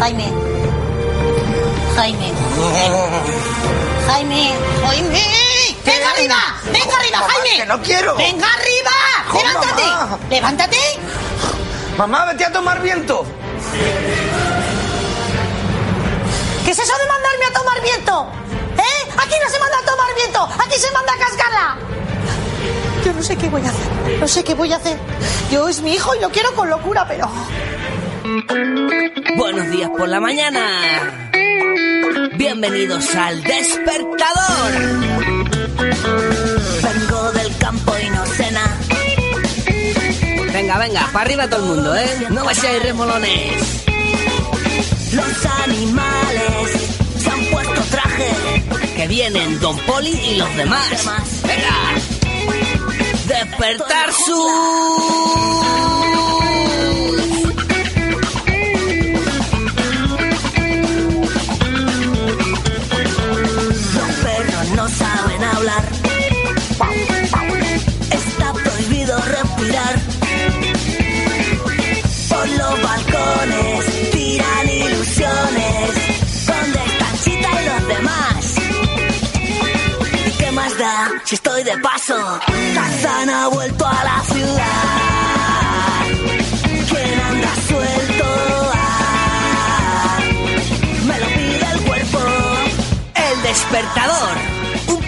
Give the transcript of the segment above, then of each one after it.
Jaime. Jaime. Jaime. Jaime. Venga arriba. Venga arriba, Mamá, Jaime. que no quiero. Venga arriba. Levántate. mamá. Levántate. Mamá, vete a tomar viento. ¿Qué es eso de mandarme a tomar viento? ¿Eh? Aquí no se manda a tomar viento. Aquí se manda a cascarla. Yo no sé qué voy a hacer. No sé qué voy a hacer. Yo es mi hijo y lo quiero con locura, pero... Buenos días por la mañana. Bienvenidos al despertador. Vengo del campo y no cena. Venga, venga, para arriba todo el mundo, ¿eh? No vayáis remolones. Los animales se han puesto traje. Que vienen Don Poli y los demás. Venga. Despertar su... si estoy de paso? Tarzán ha vuelto a la ciudad. ¿Quién anda suelto? Ah, me lo pide el cuerpo. El despertador.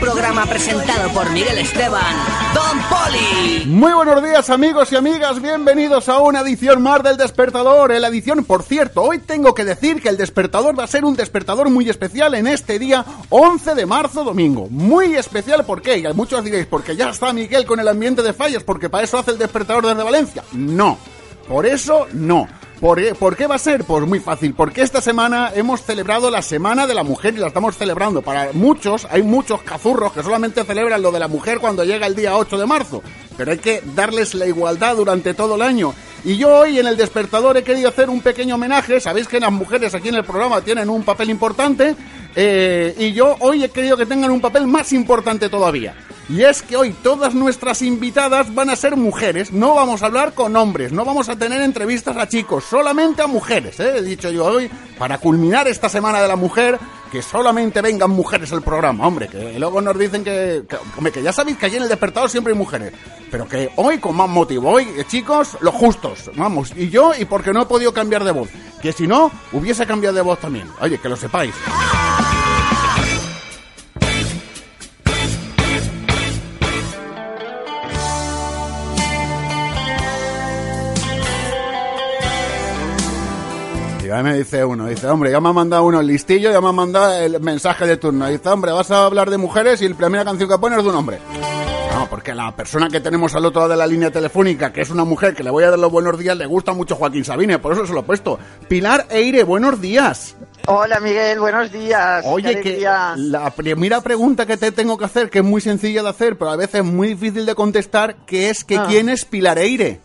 Programa presentado por Miguel Esteban. Don Poli. Muy buenos días amigos y amigas, bienvenidos a una edición más del Despertador. En edición, por cierto, hoy tengo que decir que el Despertador va a ser un despertador muy especial en este día 11 de marzo, domingo. Muy especial, ¿por qué? Y muchos diréis, porque ya está Miguel con el ambiente de fallas, porque para eso hace el Despertador desde Valencia. No, por eso no. ¿Por qué, ¿Por qué va a ser? Pues muy fácil, porque esta semana hemos celebrado la Semana de la Mujer y la estamos celebrando. Para muchos, hay muchos cazurros que solamente celebran lo de la mujer cuando llega el día 8 de marzo. Pero hay que darles la igualdad durante todo el año. Y yo hoy en el despertador he querido hacer un pequeño homenaje. Sabéis que las mujeres aquí en el programa tienen un papel importante. eh, y yo hoy he querido que tengan un papel más importante todavía. Y es que hoy todas nuestras invitadas van a ser mujeres, no vamos a hablar con hombres, no vamos a tener entrevistas a chicos, solamente a mujeres, ¿eh? he dicho yo hoy, para culminar esta semana de la mujer, que solamente vengan mujeres al programa, hombre, que luego nos dicen que, que, hombre, que ya sabéis que allí en el despertador siempre hay mujeres, pero que hoy con más motivo, hoy eh, chicos, los justos, vamos, y yo, y porque no he podido cambiar de voz, que si no, hubiese cambiado de voz también, oye, que lo sepáis. Ahí me dice uno, dice, hombre, ya me ha mandado uno el listillo, ya me ha mandado el mensaje de turno. Dice, hombre, vas a hablar de mujeres y la primera canción que pones es de un hombre. No, porque la persona que tenemos al otro lado de la línea telefónica, que es una mujer que le voy a dar los buenos días, le gusta mucho Joaquín Sabine, por eso se lo he puesto. Pilar Eire, buenos días. Hola Miguel, buenos días. Oye, que la primera pregunta que te tengo que hacer, que es muy sencilla de hacer, pero a veces muy difícil de contestar, que es que Ah. quién es Pilar Eire.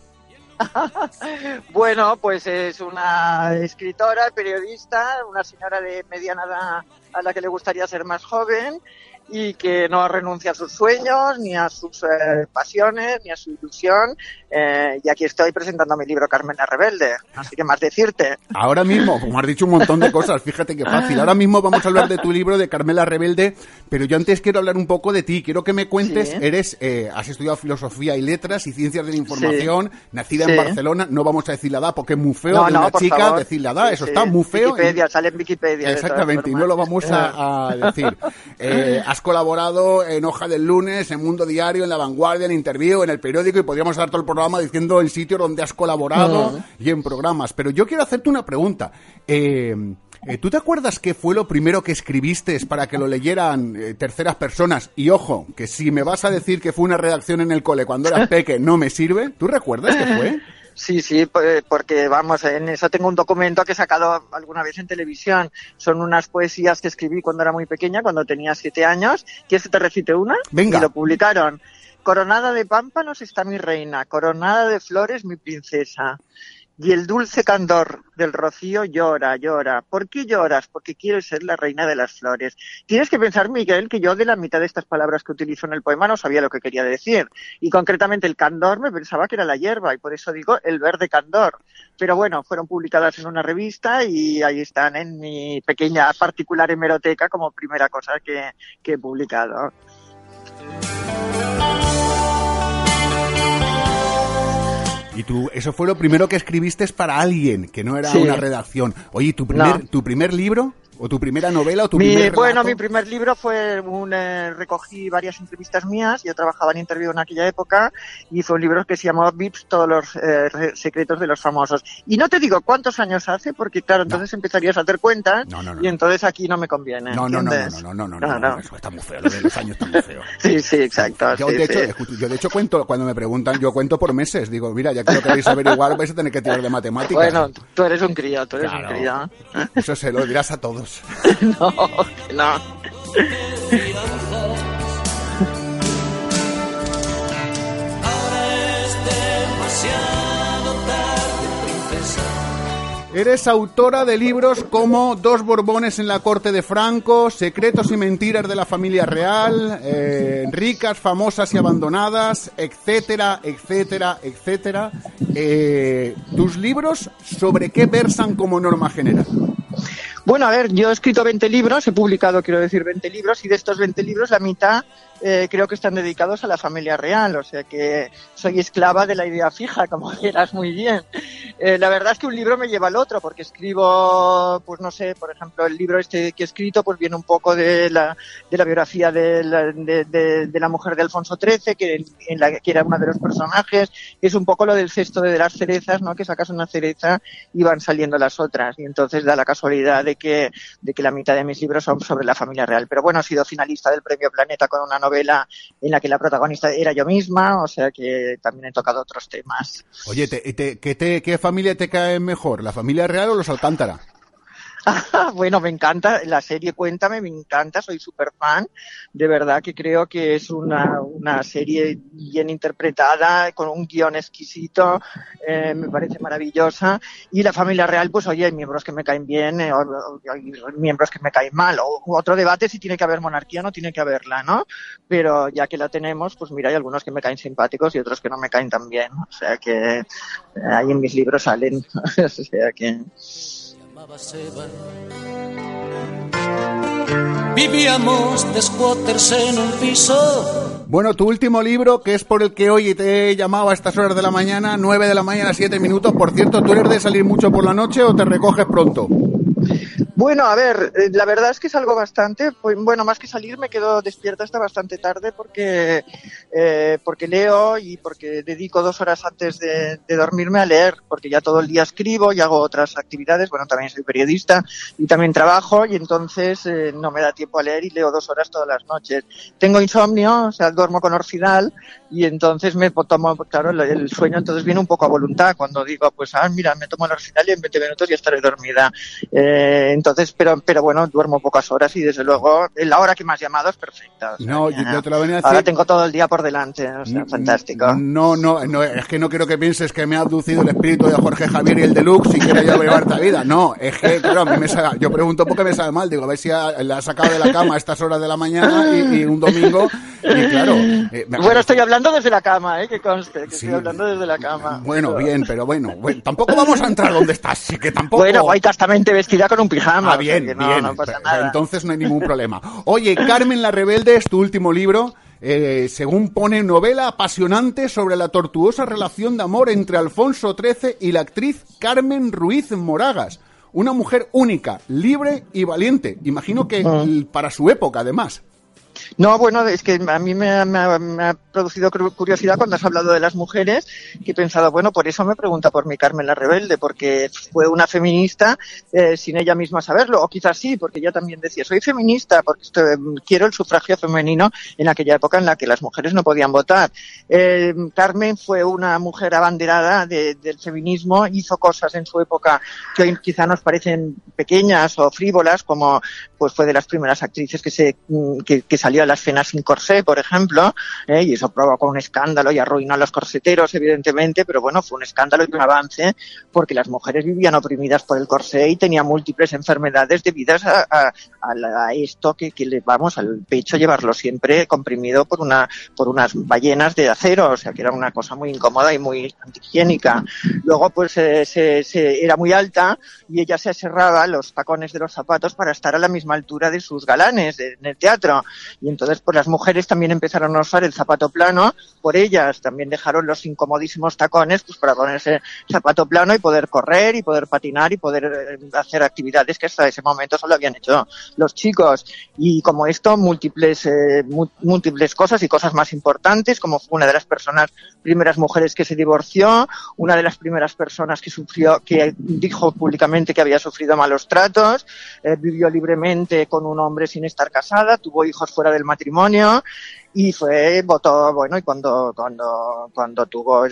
Bueno, pues es una escritora, periodista, una señora de mediana edad a la que le gustaría ser más joven y que no renuncia a sus sueños, ni a sus eh, pasiones, ni a su ilusión. Eh, y aquí estoy presentando mi libro Carmela Rebelde. Así que más decirte. Ahora mismo, como has dicho un montón de cosas, fíjate qué fácil. Ahora mismo vamos a hablar de tu libro de Carmela Rebelde, pero yo antes quiero hablar un poco de ti. Quiero que me cuentes, Sí. eres, eh, has estudiado filosofía y letras y ciencias de la información, nacida en. Barcelona, no vamos a decir la edad porque es muy feo No, de una chica favor. decir la edad, eso está muy feo. Wikipedia, sale en Wikipedia. Exactamente, y no lo vamos a, a decir. Has colaborado en Hoja del Lunes, en Mundo Diario, en La Vanguardia, en Interview, en El Periódico, y podríamos dar todo el programa diciendo en sitios donde has colaborado y en programas. Pero yo quiero hacerte una pregunta. Eh, eh, ¿Tú te acuerdas qué fue lo primero que escribiste para que lo leyeran eh, terceras personas? Y ojo, que si me vas a decir que fue una redacción en el cole cuando eras peque, no me sirve. ¿Tú recuerdas qué fue? Sí, sí, porque vamos, en eso tengo un documento que he sacado alguna vez en televisión. Son unas poesías que escribí cuando era muy pequeña, cuando tenía siete años. ¿Quieres que te recite una? Venga. Y lo publicaron. Coronada de pámpanos está mi reina, coronada de flores mi princesa. Y el dulce candor del rocío llora, llora. ¿Por qué lloras? Porque quieres ser la reina de las flores. Tienes que pensar, Miguel, que yo de la mitad de estas palabras que utilizo en el poema no sabía lo que quería decir. Y concretamente el candor me pensaba que era la hierba y por eso digo el verde candor. Pero bueno, fueron publicadas en una revista y ahí están en mi pequeña particular hemeroteca como primera cosa que, que he publicado. Y tú, eso fue lo primero que escribiste para alguien, que no era una redacción. Oye, ¿tu primer, ¿tu primer libro? ¿O tu primera novela o tu primer Bueno, mi primer libro fue un... Eh, recogí varias entrevistas mías, yo trabajaba en Interview en aquella época, y fue un libro que se llamó Vips, todos los eh, secretos de los famosos. Y no te digo cuántos años hace, porque claro, entonces empezarías a hacer cuentas, y entonces aquí no me conviene. No, no, no, no, no, no, no, no, eso está muy feo, lo de los años está muy feo. sí, sí, exacto. Yo, de hecho, yo de hecho cuento, cuando me preguntan, yo cuento por meses, digo, mira, ya que lo queréis averiguar, vais a tener que tirar de matemáticas. Bueno, tú eres un crío, tú eres un crío. Eso se lo dirás a todos. no, no. Eres autora de libros como Dos Borbones en la corte de Franco, Secretos y mentiras de la familia real, eh, Ricas, famosas y abandonadas, etcétera, etcétera, etcétera. Eh, ¿Tus libros sobre qué versan como norma general? Bueno, a ver, yo he escrito 20 libros, he publicado, quiero decir, 20 libros, y de estos 20 libros la mitad eh, creo que están dedicados a la familia real, o sea que soy esclava de la idea fija, como quieras muy bien. Eh, la verdad es que un libro me lleva al otro, porque escribo, pues no sé, por ejemplo, el libro este que he escrito, pues viene un poco de la, de la biografía de la, mujer de Alfonso XIII, que, en la, era uno de los personajes, es un poco lo del cesto de las cerezas, ¿no? Que sacas una cereza y van saliendo las otras, y entonces da la casualidad de que, de que la mitad de mis libros son sobre la familia real. Pero bueno, he sido finalista del Premio Planeta con una novela en la que la protagonista era yo misma, o sea que también he tocado otros temas. Oye, te, ¿qué, te, ¿qué familia te cae mejor? ¿La familia real o los Alcántara? bueno, me encanta la serie Cuéntame, me encanta, soy súper fan. De verdad que creo que es una, una serie bien interpretada, con un guion exquisito, eh, me parece maravillosa. Y la familia real, pues oye, hay miembros que me caen bien, eh, hay miembros que me caen mal. O, otro debate si tiene que haber monarquía o no tiene que haberla, ¿no? Pero ya que la tenemos, pues mira, hay algunos que me caen simpáticos y otros que no me caen tan bien. O sea que eh, ahí en mis libros salen. o sea que. Vivíamos de squatters en un piso. Bueno, tu último libro, que es por el que hoy te he llamado a estas horas de la mañana, 9 de la mañana, 7 minutos. Por cierto, ¿tú eres de salir mucho por la noche o te recoges pronto? Bueno, a ver, eh, la verdad es que salgo bastante. Pues, bueno, más que salir me quedo despierta hasta bastante tarde porque, eh, porque leo y porque dedico dos horas antes de, dormirme a leer, porque ya todo el día escribo y hago otras actividades. Bueno, también soy periodista y también trabajo y entonces eh, no me da tiempo a leer y leo dos horas todas las noches. Tengo insomnio, o sea, duermo con orfidal y entonces me tomo, claro, el, sueño entonces viene un poco a voluntad cuando digo, pues, ah, mira, me tomo el orfidal y en 20 minutos ya estaré dormida. Eh, entonces, pero, pero bueno, duermo pocas horas y desde luego la hora que me has llamado es perfecta. no, yo te lo venía a decir. Ahora tengo todo el día por delante, o sea, fantástico. No, no, no, es que no quiero que pienses que me ha abducido el espíritu de Jorge Javier y el Deluxe y quiero yo llevarte a vida. No, es que, claro, a mí me yo pregunto por qué me sale mal, digo, a ver si la ha sacado de la cama a estas horas de la mañana y, un domingo, y claro. Eh, bueno, estoy hablando desde la cama, eh, que conste, que estoy hablando desde la cama. Bueno, bien, pero bueno, bueno, tampoco vamos a entrar donde estás, sí que tampoco. Bueno, guay castamente vestida con un pijama. Ah, bien, bien. Entonces no hay ningún problema. Oye, Carmen la Rebelde es tu último libro. Eh, según pone, novela apasionante sobre la tortuosa relación de amor entre Alfonso XIII y la actriz Carmen Ruiz Moragas. Una mujer única, libre y valiente. Imagino que ah. para su época, además. No, bueno, es que a mí me, ha- producido curiosidad cuando has hablado de las mujeres, que he pensado, bueno, por eso me pregunta por mi Carmen la Rebelde, porque fue una feminista eh, sin ella misma saberlo, o quizás sí, porque ella también decía, soy feminista porque estoy- quiero el sufragio femenino en aquella época en la que las mujeres no podían votar. Eh, Carmen fue una mujer abanderada de- del feminismo, hizo cosas en su época que hoy quizá nos parecen pequeñas o frívolas, como pues fue de las primeras actrices que se mm, que, que salió a las cenas sin corsé, por ejemplo, ¿eh? y eso provocó un escándalo y arruinó a los corseteros, evidentemente, pero bueno, fue un escándalo y un avance porque las mujeres vivían oprimidas por el corsé y tenían múltiples enfermedades debidas a, a- a esto que, que le vamos al pecho llevarlo siempre comprimido por una por unas ballenas de acero, o sea que era una cosa muy incómoda y muy antihigiénica. Luego pues eh, se, se- era muy alta y ella se aserraba los tacones de los zapatos para estar a la misma altura de sus galanes en el teatro. Y entonces pues las mujeres también empezaron a usar el zapato plano, por ellas también dejaron los incomodísimos tacones pues para ponerse zapato plano y poder correr y poder patinar y poder eh, hacer actividades que hasta ese momento solo habían hecho los chicos. Y como esto, múltiples, eh, múltiples cosas y cosas más importantes, como fue una de las personas, primeras mujeres que se divorció, una de las primeras personas que sufrió, que dijo públicamente que había sufrido malos tratos, eh, vivió libremente con un hombre sin estar casada, tuvo hijos fuera del matrimonio y fue votó bueno y cuando cuando cuando tuvo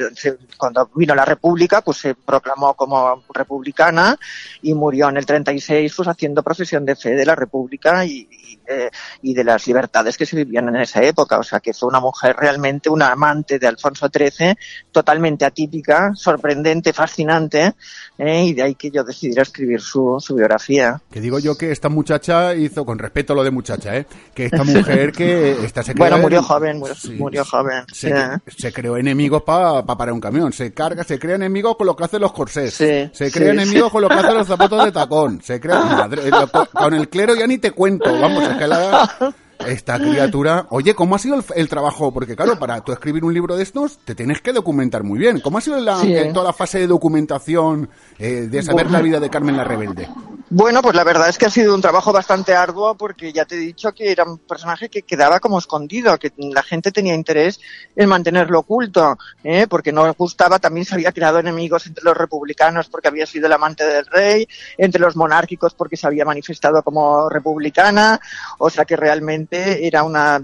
cuando vino la república pues se proclamó como republicana y murió en el 36 pues haciendo profesión de fe de la república y, y, eh, y de las libertades que se vivían en esa época o sea que fue una mujer realmente una amante de Alfonso XIII totalmente atípica sorprendente fascinante eh, y de ahí que yo decidiera escribir su, su biografía Que digo yo que esta muchacha hizo, con respeto a lo de muchacha, ¿eh? que esta mujer que esta se Bueno, murió en- joven, murió- Sí, murió joven, Se, sí. se creó enemigos para parar un camión. Se carga, se crea enemigos con lo que hacen los corsés. Sí, se sí, crea enemigos con lo que hacen los zapatos de tacón. Se crea, madre, lo- con, el clero ya ni te cuento. Vamos, es que la, esta criatura. Oye, ¿cómo ha sido el, el trabajo? Porque claro, para tú escribir un libro de estos, te tienes que documentar muy bien. ¿Cómo ha sido la, Sí. el- toda la fase de documentación eh, de saber la vida de Carmen la Rebelde? Bueno, pues la verdad es que ha sido un trabajo bastante arduo porque ya te he dicho que era un personaje que quedaba como escondido, que la gente tenía interés en mantenerlo oculto, ¿eh? porque no gustaba, también se había creado enemigos entre los republicanos porque había sido el amante del rey, entre los monárquicos porque se había manifestado como republicana, o sea que realmente era una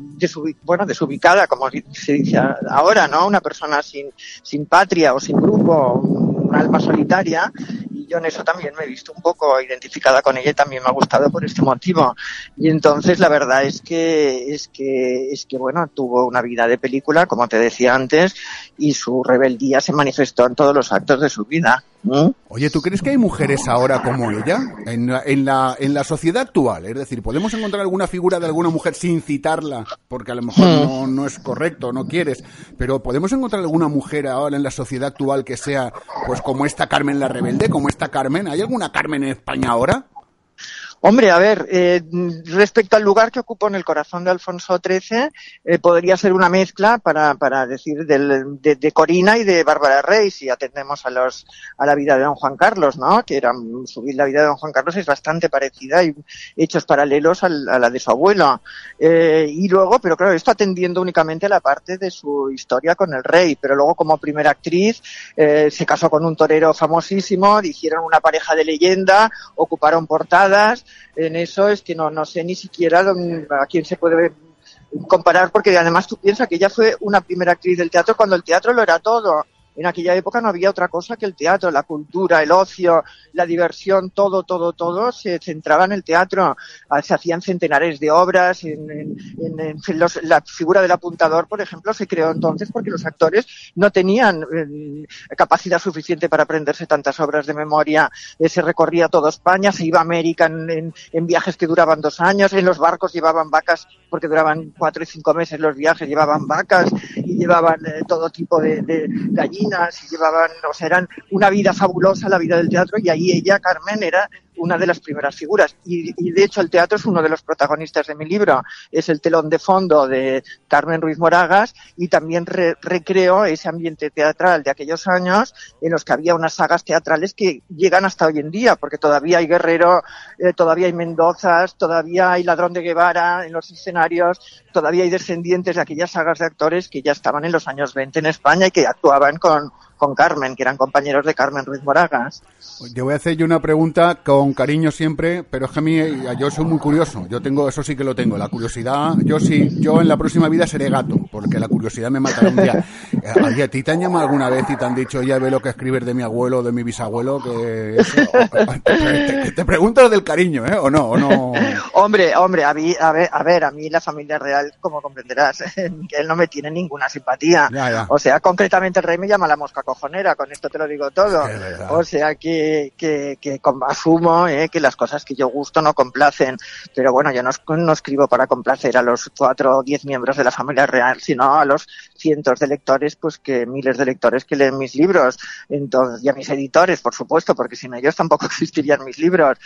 bueno, desubicada, como se dice ahora, ¿no? Una persona sin, sin patria o sin grupo, un alma solitaria, y yo en eso también me he visto un poco identificada con ella y también me ha gustado por este motivo. Y entonces la verdad es que, es que, es que bueno, tuvo una vida de película, como te decía antes, y su rebeldía se manifestó en todos los actos de su vida. ¿Mm? Oye, ¿tú crees que hay mujeres ahora como ella en la, en la, en la sociedad actual? Es decir, ¿podemos encontrar alguna figura de alguna mujer sin citarla? Porque a lo mejor no, no es correcto, no quieres. Pero ¿podemos encontrar alguna mujer ahora en la sociedad actual que sea pues como esta Carmen la Rebelde, como esta Carmen? ¿Hay alguna Carmen en España ahora? Hombre, a ver, eh, respecto al lugar que ocupó en el corazón de Alfonso XIII, eh, podría ser una mezcla para, para decir del- de, de Corina y de Bárbara Rey, si atendemos a los a la vida de don Juan Carlos, ¿no? Que era su la vida de don Juan Carlos es bastante parecida y hechos paralelos al- a la de su abuelo. Eh, y luego, pero claro, esto atendiendo únicamente a la parte de su historia con el rey, pero luego como primera actriz eh, se casó con un torero famosísimo, hicieron una pareja de leyenda, ocuparon portadas, en eso es que no, no sé ni siquiera a quién se puede comparar, porque además tú piensas que ella fue una primera actriz del teatro cuando el teatro lo era todo. En aquella época no había otra cosa que el teatro, la cultura, el ocio, la diversión, todo, todo, todo se centraba en el teatro. Ah, Se hacían centenares de obras. En, en- en- los- la figura del apuntador, por ejemplo, se creó entonces porque los actores no tenían eh, capacidad suficiente para aprenderse tantas obras de memoria. Eh, se recorría toda España, se iba a América en viajes que duraban dos años. En los barcos llevaban vacas porque duraban cuatro y cinco meses los viajes, llevaban vacas y llevaban eh, todo tipo de, de gallinas y llevaban, o sea, eran una vida fabulosa la vida del teatro y ahí ella, Carmen, era una de las primeras figuras. Y, de hecho el teatro es uno de los protagonistas de mi libro. Es el telón de fondo de Carmen Ruiz Moragas y también re recreo ese ambiente teatral de aquellos años en los que había unas sagas teatrales que llegan hasta hoy en día, porque todavía hay Guerrero, eh, todavía hay Mendozas, todavía hay Ladrón de Guevara en los escenarios, todavía hay descendientes de aquellas sagas de actores que ya estaban en los años 20 en España y que actuaban con, con Carmen, que eran compañeros de Carmen Ruiz Moragas. Te voy a hacer yo una pregunta con cariño siempre, pero es que a mí, yo soy muy curioso. Yo tengo, eso sí que lo tengo, la curiosidad. Yo sí, yo en la próxima vida seré gato, porque la curiosidad me matará un día. ¿A ti te han llamado alguna vez y te han dicho, ya ve lo que escribes de mi abuelo o de mi bisabuelo? Que eso, te, te, pregunto del cariño, ¿eh? ¿O no? ¿O no? Hombre, hombre, a, mí, a, ver, a ver, a mí la familia real, como comprenderás, él no me tiene ninguna simpatía. Ya, ya. O sea, concretamente el rey me llama la mosca cojonera, con esto te lo digo todo. O sea que, que, que asumo eh, que las cosas que yo gusto no complacen. Pero bueno, yo no, no, escribo para complacer a los cuatro o diez miembros de la familia real, sino a los cientos de lectores, pues que miles de lectores que leen mis libros. Entonces, y a mis editores, por supuesto, porque sin ellos tampoco existirían mis libros.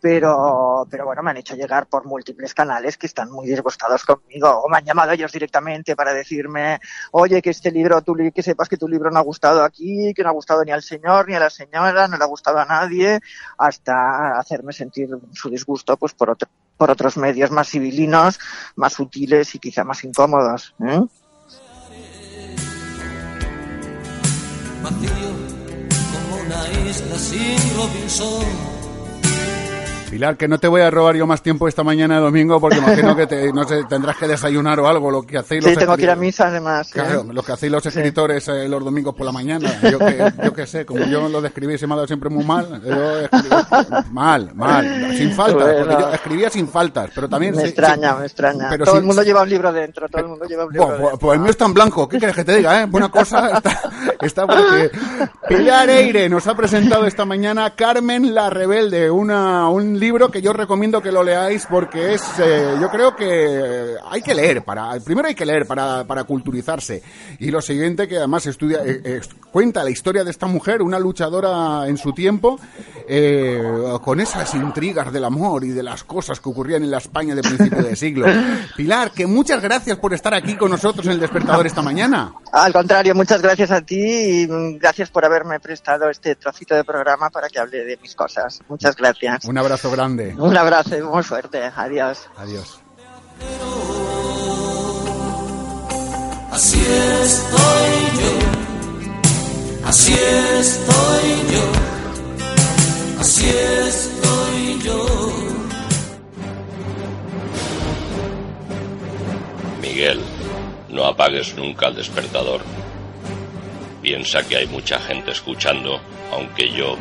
Pero, pero bueno, me han hecho llegar por múltiples canales que están muy disgustados conmigo. O me han llamado ellos directamente para decirme, oye, que este libro, tú, que sepas que tu libro no ha gustado aquí, que no ha gustado ni al señor ni a la señora, no le ha gustado a nadie, hasta hacerme sentir su disgusto pues por, otro, por otros medios más civilinos, más sutiles y quizá más incómodos. ¿eh? Vacío como una isla sin Robinson. Pilar, que no te voy a robar yo más tiempo esta mañana de domingo porque imagino que te, no sé, tendrás que desayunar o algo, lo que hacéis Sí, los tengo que ir a misa además. ¿eh? Claro, lo que hacéis los escritores eh, los domingos por la mañana. Yo que, yo que sé, como yo lo describí se me ha dado siempre muy mal. Yo escribí mal, mal, sin faltas. Porque Bueno. yo escribía sin faltas, pero también... Me sí- extraña, sí, me extraña. pero todo sí- el mundo lleva un libro dentro, todo el mundo lleva un libro Pues, dentro. pues el mío está en blanco, ¿qué quieres que te diga? Eh? Buena cosa está, está porque Pilar Eire nos ha presentado esta mañana Carmen la Rebelde, una, un libro que yo recomiendo que lo leáis porque es, eh, yo creo que hay que leer, para primero hay que leer para, para culturizarse y lo siguiente que además estudia, eh, eh, cuenta la historia de esta mujer, una luchadora en su tiempo, eh, con esas intrigas del amor y de las cosas que ocurrían en la España de principio de siglo. Pilar, que muchas gracias por estar aquí con nosotros en el despertador esta mañana. Al contrario, muchas gracias a ti y mm, gracias por haberme prestado este trocito de programa para que hable de mis cosas. Muchas gracias. Un abrazo grande. Un abrazo y muy fuerte. Adiós. Adiós. Así estoy yo, así estoy yo, así estoy yo. Miguel, no apagues nunca el despertador. Piensa que hay mucha gente escuchando, aunque yo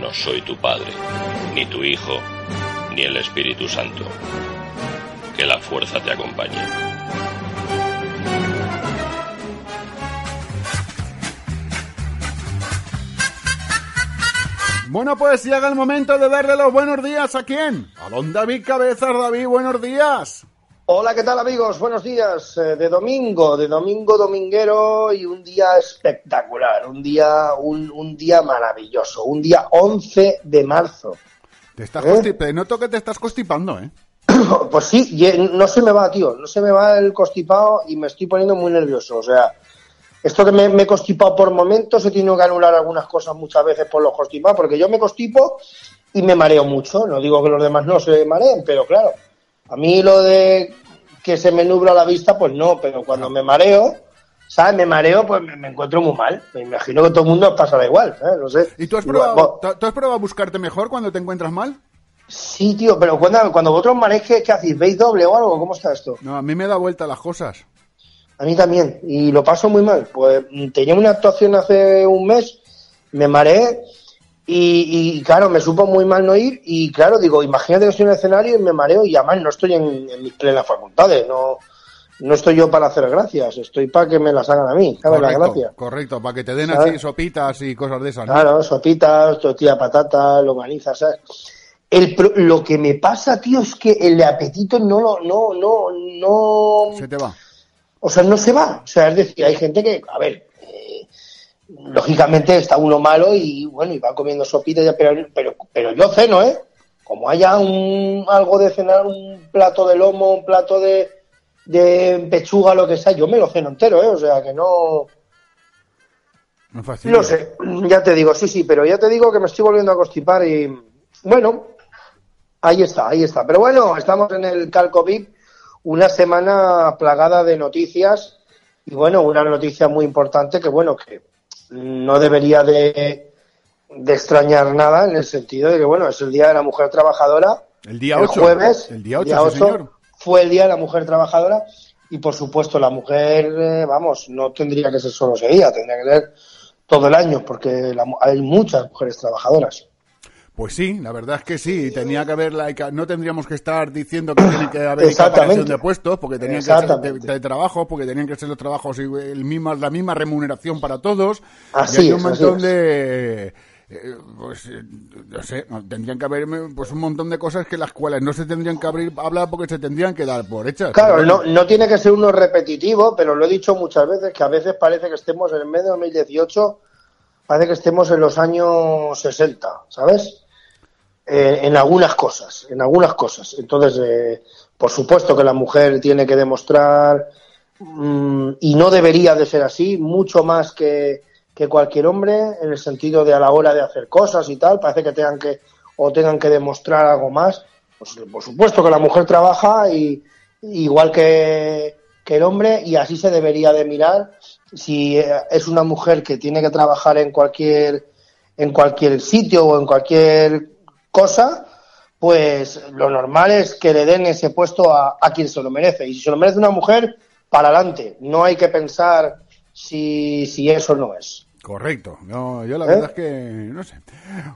no soy tu padre, ni tu hijo, ni el Espíritu Santo. Que la fuerza te acompañe. Bueno, pues llega el momento de darle los buenos días a quién? A don David Cabezas. David, buenos días. Hola, ¿qué tal amigos? Buenos días. Eh, de domingo, de domingo dominguero y un día espectacular, un día, un, un día maravilloso, un día 11 de marzo. Te estás ¿Eh? noto que te estás constipando, ¿eh? Pues sí, eh, no se me va, tío, no se me va el constipado y me estoy poniendo muy nervioso. O sea, esto que me, me he constipado por momentos, he tenido que anular algunas cosas muchas veces por los constipados, porque yo me constipo y me mareo mucho. No digo que los demás no se mareen, pero claro, a mí lo de que se me nubla la vista, pues no, pero cuando me mareo, ¿sabes? Me mareo, pues me, me encuentro muy mal. Me imagino que todo el mundo pasará igual, ¿sabes? No sé. ¿Y tú has probado, tú- tú has probado buscarte mejor cuando te encuentras mal? Sí, tío, pero cuando, cuando vosotros mareéis, ¿qué, qué hacéis? ¿Veis doble o algo? ¿Cómo está esto? No, a mí me da vuelta las cosas. A mí también, y lo paso muy mal. Pues tenía una actuación hace un mes, me mareé y, y, claro, me supo muy mal no ir y claro, digo, imagínate que estoy en el escenario y me mareo y además no estoy en, en mis plenas facultades, no, no estoy yo para hacer gracias, estoy para que me las hagan a mí, ¿sabes la Correcto, gracia? correcto, para que te den ¿Sabes? así sopitas y cosas de esas. ¿no? Claro, sopitas, tortilla patata, longaniza, ¿sabes? El pro- lo que me pasa, tío, es que el apetito no lo, no, no, no, Se te va. o sea, no se va. O sea, es decir, hay gente que, a ver, lógicamente está uno malo y bueno, y va comiendo sopita, ya, pero, pero, pero yo ceno, ¿eh? como haya un, algo de cenar, un plato de lomo, un plato de, de pechuga, lo que sea, yo me lo ceno entero, ¿eh? O sea, que no... No sé, ya te digo, sí, sí, pero ya te digo que me estoy volviendo a constipar y bueno, ahí está, ahí está. Pero bueno, estamos en el Calco VIP, una semana plagada de noticias y bueno, una noticia muy importante que bueno, que no debería de, de extrañar nada en el sentido de que bueno, es el Día de la Mujer Trabajadora. El día el 8. jueves, El día 8, sí, señor. fue el Día de la Mujer Trabajadora y por supuesto la mujer, eh, vamos, no tendría que ser solo ese día, tendría que ser todo el año porque la hay muchas mujeres trabajadoras. Pues sí, la verdad es que sí. Tenía que haber la, no tendríamos que estar diciendo que tiene que haber equiparación de puestos, porque tenían que ser de, trabajo, porque tenían que ser los trabajos y el misma, la misma remuneración para todos. Así y hay un es, montón de eh, pues eh, no sé, tendrían que haber pues un montón de cosas que las cuales no se tendrían que abrir hablar porque se tendrían que dar por hechas. Claro, no, no tiene que ser uno repetitivo, pero lo he dicho muchas veces que a veces parece que estemos en el mes de 2018, parece que estemos en los años 60, ¿sabes? Eh, en algunas cosas, en algunas cosas. Entonces, eh, por supuesto que la mujer tiene que demostrar, mm, y no debería de ser así, mucho más que, cualquier hombre, en el sentido de a la hora de hacer cosas y tal, parece que tengan que, o tengan que demostrar algo más. Pues, por supuesto que la mujer trabaja y igual que, que el hombre y así se debería de mirar si eh, es una mujer que tiene que trabajar en cualquier en cualquier sitio o en cualquier cosa pues lo normal es que le den ese puesto a, a quien se lo merece y si se lo merece una mujer para adelante no hay que pensar si, si eso no es Correcto. No, yo la ¿Eh? verdad es que no sé.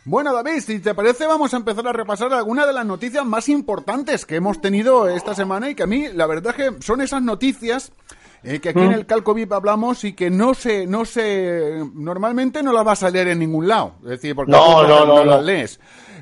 Bueno, David, si te parece, vamos a empezar a repasar algunas de las noticias más importantes que hemos tenido esta semana y que a mí, la verdad es que son esas noticias eh, que aquí en el Calco VIP hablamos y que no se, no se, normalmente no las vas a leer en ningún lado. Es decir, porque No, no, no, las no.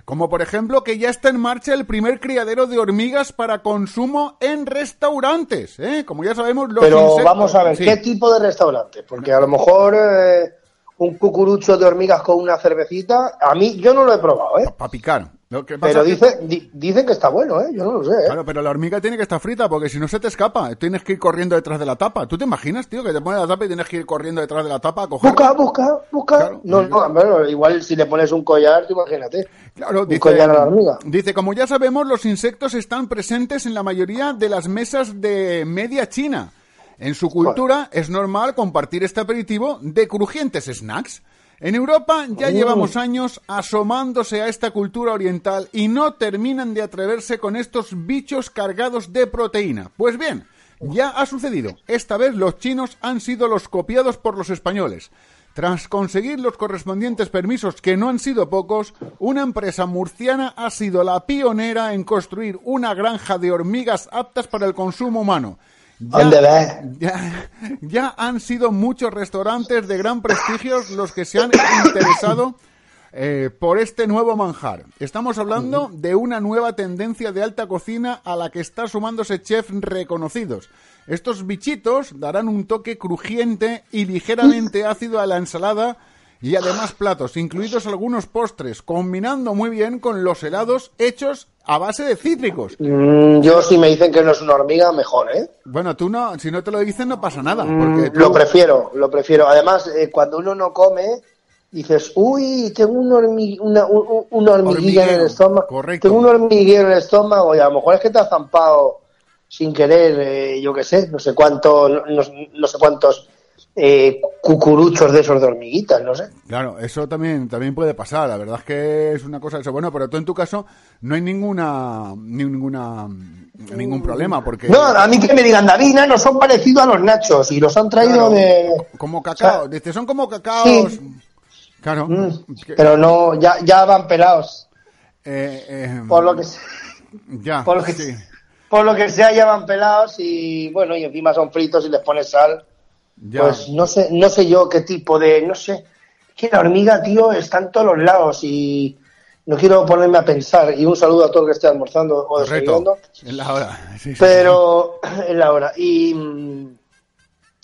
Como por ejemplo que ya está en marcha el primer criadero de hormigas para consumo en restaurantes. ¿eh? Como ya sabemos, los pero insectos- vamos a ver Sí. qué tipo de restaurante porque a lo mejor eh, un cucurucho de hormigas con una cervecita a mí yo no lo he probado ¿eh? Para picar. Pero dice, di- dicen que está bueno ¿eh? yo no lo sé ¿eh? Claro, pero la hormiga tiene que estar frita porque si no se te escapa. Tienes que ir corriendo detrás de la tapa. ¿Tú te imaginas, tío, que te pones la tapa y tienes que ir corriendo detrás de la tapa a coger? Busca, busca, busca. Claro. no, no, bueno, igual si le pones un collar, tú imagínate. Claro, un collar a la hormiga. dice, como ya sabemos, los insectos están presentes en la mayoría de las mesas de media China. En su cultura es normal compartir este aperitivo de crujientes snacks. En Europa ya llevamos años asomándose a esta cultura oriental y no terminan de atreverse con estos bichos cargados de proteína. Pues bien, ya ha sucedido. Esta vez los chinos han sido los copiados por los españoles. Tras conseguir los correspondientes permisos, que no han sido pocos, una empresa murciana ha sido la pionera en construir una granja de hormigas aptas para el consumo humano. Ya- ¿Dónde ves? ya, ya han sido muchos restaurantes de gran prestigio los que se han interesado eh, por este nuevo manjar. Estamos hablando de una nueva tendencia de alta cocina a la que está sumándose chefs reconocidos. Estos bichitos darán un toque crujiente y ligeramente ácido a la ensalada y además platos, incluidos algunos postres, combinando muy bien con los helados hechos a base de cítricos. Mm, yo si me dicen que no es una hormiga, mejor, ¿eh? Bueno, tú no, si no te lo dicen no pasa nada, porque tú- Lo prefiero, lo prefiero. Además, eh, cuando uno no come, dices, uy, tengo un una, un- un- una hormiguilla en el estómago. correcto. Tengo un hormiguero en el estómago y a lo mejor es que te has zampado sin querer, eh, yo qué sé, no sé cuánto, no- no sé cuántos eh, cucuruchos de esos de hormiguitas, no sé. Claro, eso también, también puede pasar. La verdad es que es una cosa eso. Bueno, pero tú en tu caso no hay ninguna, ni- ninguna, ningún problema porque No, a mí que me digan, David, no son parecidos a los nachos y los han traído Claro, de... como cacao. o sea, Dice, son como cacaos. Sí. Claro. Mm, pero no, ya, ya van pelados. eh, eh, Por lo que sea. ya, por lo que- sí. Por lo que sea, ya van pelados y bueno, y encima son fritos y les pones sal. Ya. Pues no sé, no sé yo qué tipo de, no sé. Es que la hormiga, tío, está en todos los lados y no quiero ponerme a pensar. Y un saludo a todo el que esté almorzando o desayunando. Es la hora. Sí, sí, Pero es la hora. Y mm,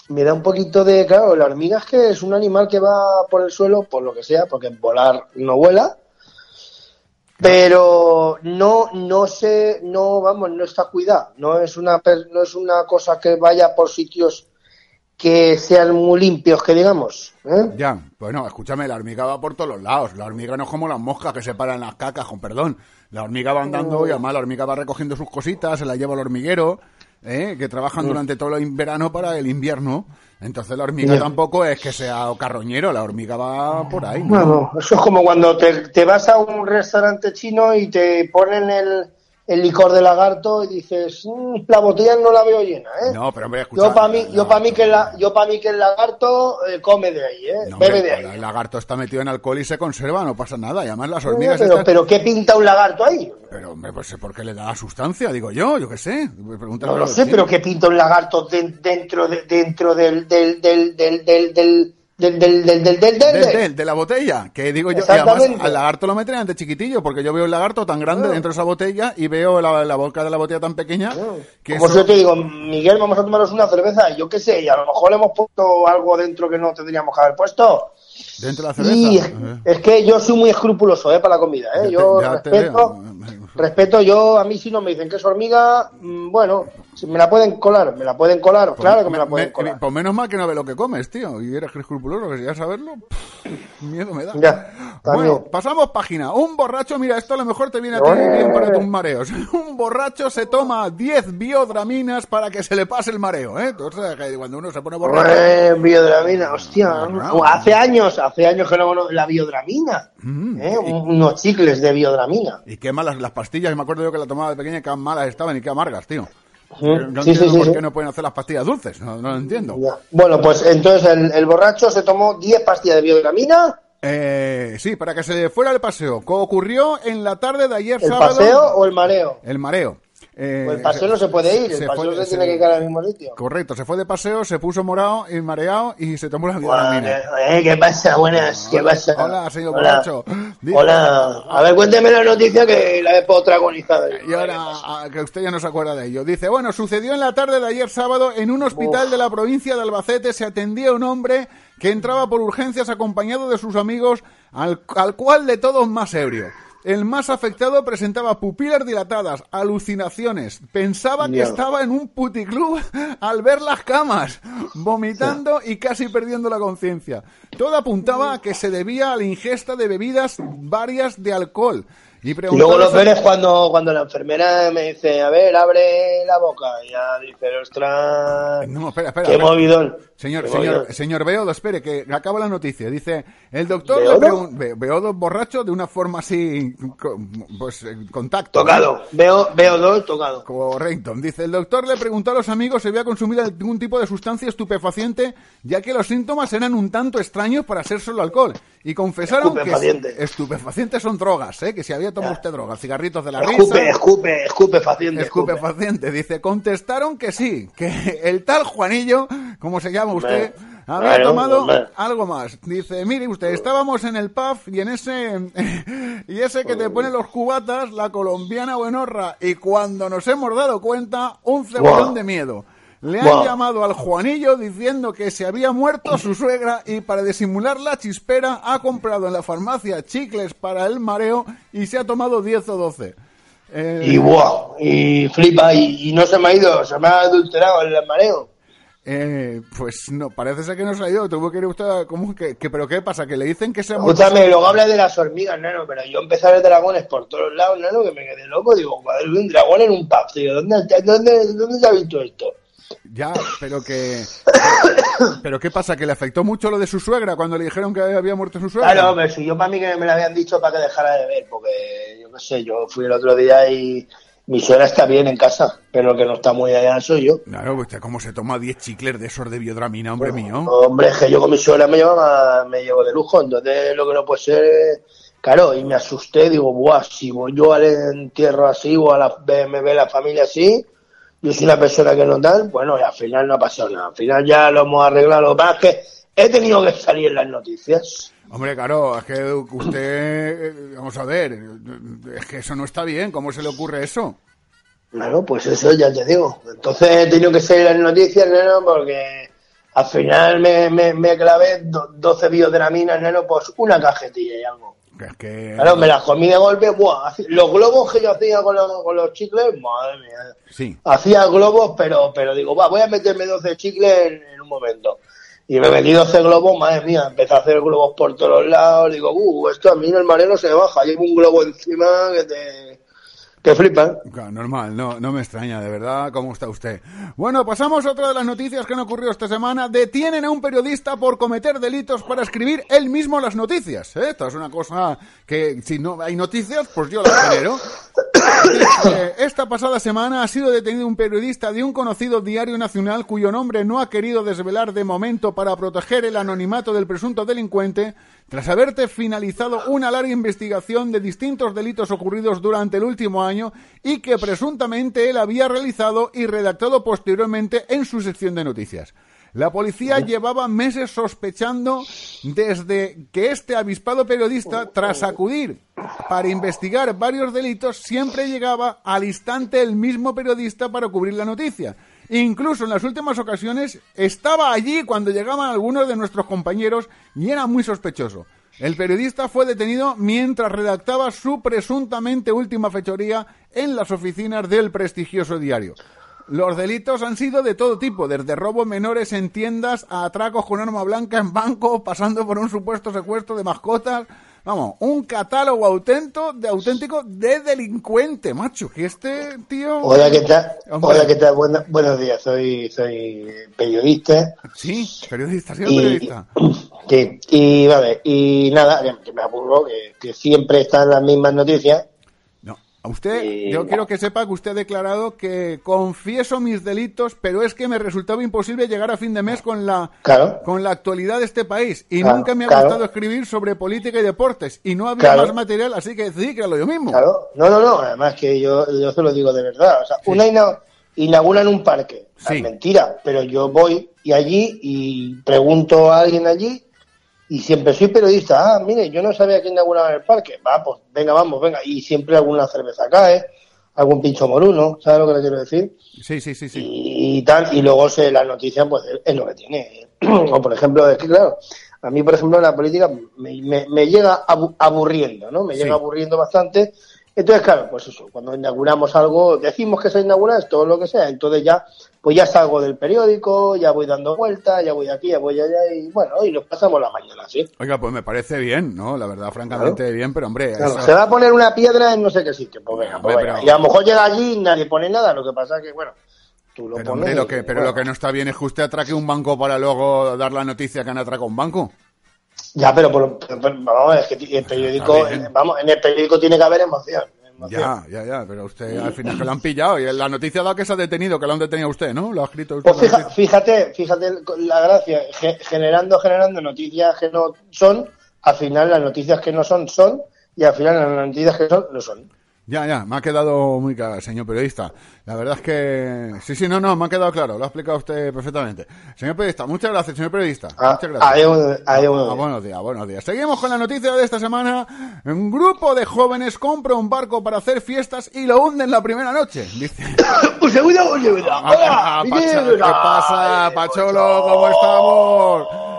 me da un poquito de, claro, la hormiga es que es un animal que va por el suelo, por lo que sea, porque volar no vuela. pero no no sé no vamos no está cuidado no es una no es una cosa que vaya por sitios que sean muy limpios que digamos ¿eh? Ya, bueno, escúchame, la hormiga va por todos los lados. La hormiga no es como las moscas que se paran las cacas, con perdón. La hormiga va andando y además la hormiga va recogiendo sus cositas, se las lleva al hormiguero, ¿eh? que trabajan durante todo el verano para el invierno. Entonces la hormiga tampoco es que sea carroñero, la hormiga va por ahí. ¿no? Bueno, eso es como cuando te, te vas a un restaurante chino y te ponen el, el licor de lagarto y dices, "Mm, la botella no la veo llena, ¿eh? No, pero hombre, escucha. yo para mí, yo para mí que la, yo para mí que el lagarto eh, come de ahí, ¿eh? no, Bebe hombre, de ahí. El lagarto está metido en alcohol y se conserva, no pasa nada. Y además las Pero, hormigas pero, estas- ¿qué pinta un lagarto ahí? Pero, hombre, pues ¿por qué le da la sustancia? Digo yo, yo qué sé. Pregúntale No lo sé, pero ¿qué pinta un lagarto de- dentro de, dentro del del del del del del del del del del del Del- de la botella, que digo yo, además al lagarto lo meten ante chiquitillo, porque yo veo el lagarto tan grande dentro de esa botella y veo la, la boca de la botella tan pequeña que Como eso- yo te digo, Miguel, vamos a tomarnos una cerveza, y yo qué sé, y a lo mejor le hemos puesto algo dentro que no tendríamos que haber puesto. dentro de la cerveza. Y es, es que yo soy muy escrupuloso ¿eh? para la comida. ¿eh? Yo te respeto, respeto, yo a mí si no me dicen que es hormiga, mm, bueno, me la pueden colar, me la pueden colar, claro que me la pueden Me- colar. pues menos mal que no ve lo que comes, tío. Y eres escrupuloso, que si ya saberlo, pff, miedo me da. Ya, bueno, pasamos página. Un borracho, mira, esto a lo mejor te viene a ti bien para tus mareos. Un borracho se toma 10 biodraminas para que se le pase el mareo, ¿eh? Entonces, cuando uno se pone borracho... Eh, biodramina, hostia, no. hace años, hace años que no la biodramina, Mm. ¿eh? unos chicles de biodramina. Y qué malas las pastillas, me acuerdo yo que la tomaba de pequeña qué malas estaban y qué amargas, tío. No sí, entiendo sí, por sí. qué no pueden hacer las pastillas dulces, no, no lo entiendo. Ya. Bueno, pues entonces el, el borracho se tomó 10 pastillas de biodramina, Eh, sí, para que se fuera el paseo. Co- Ocurrió en la tarde de ayer el sábado. paseo o el mareo. El mareo. Eh, Pues el paseo no se puede ir, el se paseo fue- se tiene que quedar al mismo sitio. Correcto, se fue de paseo, se puso morado y mareado y se tomó la vitamina. eh, ¿Qué pasa? Buenas, ¿qué pasa? Hola, señor Hola. Hola, a ver, cuénteme la noticia que la he protagonizado. Y ahora, ah, que usted ya no se acuerda de ello. Dice, bueno, sucedió en la tarde de ayer sábado en un hospital de la provincia de Albacete. Se atendía un hombre que entraba por urgencias acompañado de sus amigos, al, al cual de todos más ebrio. El más afectado presentaba pupilas dilatadas, alucinaciones. Pensaba que estaba en un puticlub al ver las camas, vomitando y casi perdiendo la conciencia. Todo apuntaba a que se debía a la ingesta de bebidas varias de alcohol. Y, luego lo los- peor es cuando, cuando la enfermera me dice, a ver, abre la boca. Y ya dice, ostras, No, espera, espera. qué movidón. Señor, Qué señor, movidón. señor Beodo, espere, que acaba la noticia. Dice, el doctor le ¿Beodo? preguntó, Beodo borracho de una forma así, pues, eh, contacto. Tocado, veo, veo dos, tocado. Correcto. Dice, el doctor le preguntó a los amigos si había consumido algún tipo de sustancia estupefaciente, ya que los síntomas eran un tanto extraños para ser solo alcohol. Y confesaron que Estupefaciente. estupefacientes son drogas, ¿eh? que si había tomado usted drogas, cigarritos de la Escupe, risa. escupe, escupe, faciente. escupe. Escupefaciente, dice, contestaron que sí, que el tal Juanillo, como se llama usted, Hombre, había tomado hombre. algo más. Dice, mire usted, estábamos en el pub y en ese, y ese que te pone los cubatas, la colombiana buenorra, y cuando nos hemos dado cuenta, un cebollón de miedo. Le han llamado al Juanillo diciendo que se había muerto su suegra y para disimular la chispera ha comprado en la farmacia chicles para el mareo y se ha tomado 10 o 12. Eh, Y buah, y flipa, y, y no se me ha ido, se me ha adulterado el mareo. Eh, pues no, parece ser que no se ha ido. Tuvo que ir usted a. ¿cómo que, que- ¿Pero qué pasa? ¿Que le dicen que se ha muerto? Escúchame, luego habla de las hormigas, nano, pero yo empecé a ver dragones por todos lados, nano, que me quedé loco. Digo, un dragón en un pub, tío, ¿dónde, dónde, ¿dónde se ha visto esto? Ya, pero que. ¿Pero qué pasa? ¿Que le afectó mucho lo de su suegra cuando le dijeron que había muerto su suegra? Claro, pero si yo para mí que me lo habían dicho para que dejara de ver, porque yo qué sé, yo fui el otro día y mi suegra está bien en casa, pero el que no está muy allá soy yo. Claro, usted cómo se toma 10 chicles de esos de biodramina, hombre mío. Hombre, es que yo con mi suegra me llevo, a- me llevo de lujo, entonces lo que no puede ser, claro, y me asusté, digo, buah, si voy yo al entierro así o a la, me ve la familia así, yo soy una persona que no tal, bueno, y al final no ha pasado nada, al final ya lo hemos arreglado, lo que pasa es que he tenido que salir en las noticias. Hombre, claro, es que usted. eh, Vamos a ver, es que eso no está bien. ¿Cómo se le ocurre eso? Claro, pues eso ya te digo. Entonces he tenido que salir en las noticias, neno, porque al final me, me, me clavé do- 12 biodramina, neno, pues una cajetilla y algo. Que es que... Claro, me las comí de golpe. Buah, los globos que yo hacía con los, con los chicles, madre mía. Sí. Hacía globos, pero, pero digo, va, voy a meterme 12 chicles en, en un momento. Y me metí 12 globos, madre mía, empecé a hacer globos por todos los Digo, uh, esto a mí en el mareo no se me baja. Llevo un globo encima que te, que. Claro, Normal, no, no me extraña, de verdad, cómo está usted. Bueno, pasamos a otra de las noticias que han ocurrido esta semana. Detienen a un periodista por cometer delitos para escribir él mismo las noticias. ¿eh? Esto es una cosa que si no hay noticias, pues yo las genero. Esta pasada semana ha sido detenido un periodista de un conocido diario nacional cuyo nombre no ha querido desvelar de momento para proteger el anonimato del presunto delincuente, tras haberte finalizado una larga investigación de distintos delitos ocurridos durante el último año y que presuntamente él había realizado y redactado posteriormente en su sección de noticias. La policía llevaba meses sospechando desde que este avispado periodista, tras acudir para investigar varios delitos, siempre llegaba al instante el mismo periodista para cubrir la noticia. Incluso en las últimas ocasiones estaba allí cuando llegaban algunos de nuestros compañeros y era muy sospechoso. El periodista fue detenido mientras redactaba su presuntamente última fechoría en las oficinas del prestigioso diario. Los delitos han sido de todo tipo, desde robos menores en tiendas a atracos con arma blanca en bancos, pasando por un supuesto secuestro de mascotas. Vamos, un catálogo auténtico de auténtico de delincuente, macho. Que este tío. Hola, ¿qué tal? Hombre. Hola, ¿qué tal? Buena- buenos días, soy, soy periodista. Sí, periodista, sí, Y, periodista. sí, y vale, y nada, que- que me aburro, que, que siempre están las mismas noticias. A usted, Y- yo quiero que sepa que usted ha declarado que confieso mis delitos, pero es que me resultaba imposible llegar a fin de mes con la, Claro. con la actualidad de este país. Y Claro, nunca me ha claro. gustado escribir sobre política y deportes. Y no había más material, así que decidí que era lo yo mismo. Claro, no, no, no, además que yo, yo se lo digo de verdad. O sea, una ina- inauguran un parque. Sea, Sí. Mentira, pero yo voy y allí y pregunto a alguien allí y siempre soy periodista. Ah, mire, yo no sabía que inauguraban el parque. Va, pues venga, vamos, venga. Y siempre alguna cerveza cae, algún pincho moruno, ¿sabes lo que le quiero decir? Sí, sí, sí, sí. y tal, y luego se, la noticia pues es lo que tiene. o por ejemplo, es que claro, a mí por ejemplo la política me, me- me llega abu- aburriendo, ¿no? Me Sí. llega aburriendo bastante. Entonces, claro, pues eso, cuando inauguramos algo, decimos que se inaugura esto o lo que sea, entonces ya, pues ya salgo del periódico, ya voy dando vueltas, ya voy aquí, ya voy allá, y bueno, y nos pasamos la mañana, ¿sí? Oiga, pues me parece bien, ¿no? La verdad, francamente bien, pero hombre, Claro, eso- se va a poner una piedra en no sé qué sitio, pues venga, pues Hombre, venga. pero- Y a lo mejor llega allí y nadie pone nada, lo que pasa es que, bueno, tú lo pero, pones. hombre, lo y, que, pero bueno. lo que no está bien es que usted atraque un banco para luego dar la noticia que han atracado un banco. Ya, pero, por- vamos, es que el periódico, vamos, en el periódico tiene que haber emoción. Ya, ya, ya, pero usted al final que lo han pillado y la noticia da que se ha detenido, que lo han detenido usted, ¿no? Lo ha escrito usted. Pues fija- fíjate, fíjate la gracia, ge- generando, generando noticias que no son, al final las noticias que no son, son, y al final las noticias que son, no son. Ya, ya, me ha quedado muy claro, señor periodista. La verdad es que... Sí, sí, no, no, me ha quedado claro, lo ha explicado usted perfectamente. Señor periodista, muchas gracias, señor periodista. Ah, muchas gracias. adiós, adiós. Ah, buenos días, buenos días. Seguimos con la noticia de esta semana. Un grupo de jóvenes compra un barco para hacer fiestas y lo hunden la primera noche. Dice... Un segundo, un segundo. Ah, Hola, Miguel. ¿Qué pasa, Pacholo? ¿Cómo estamos?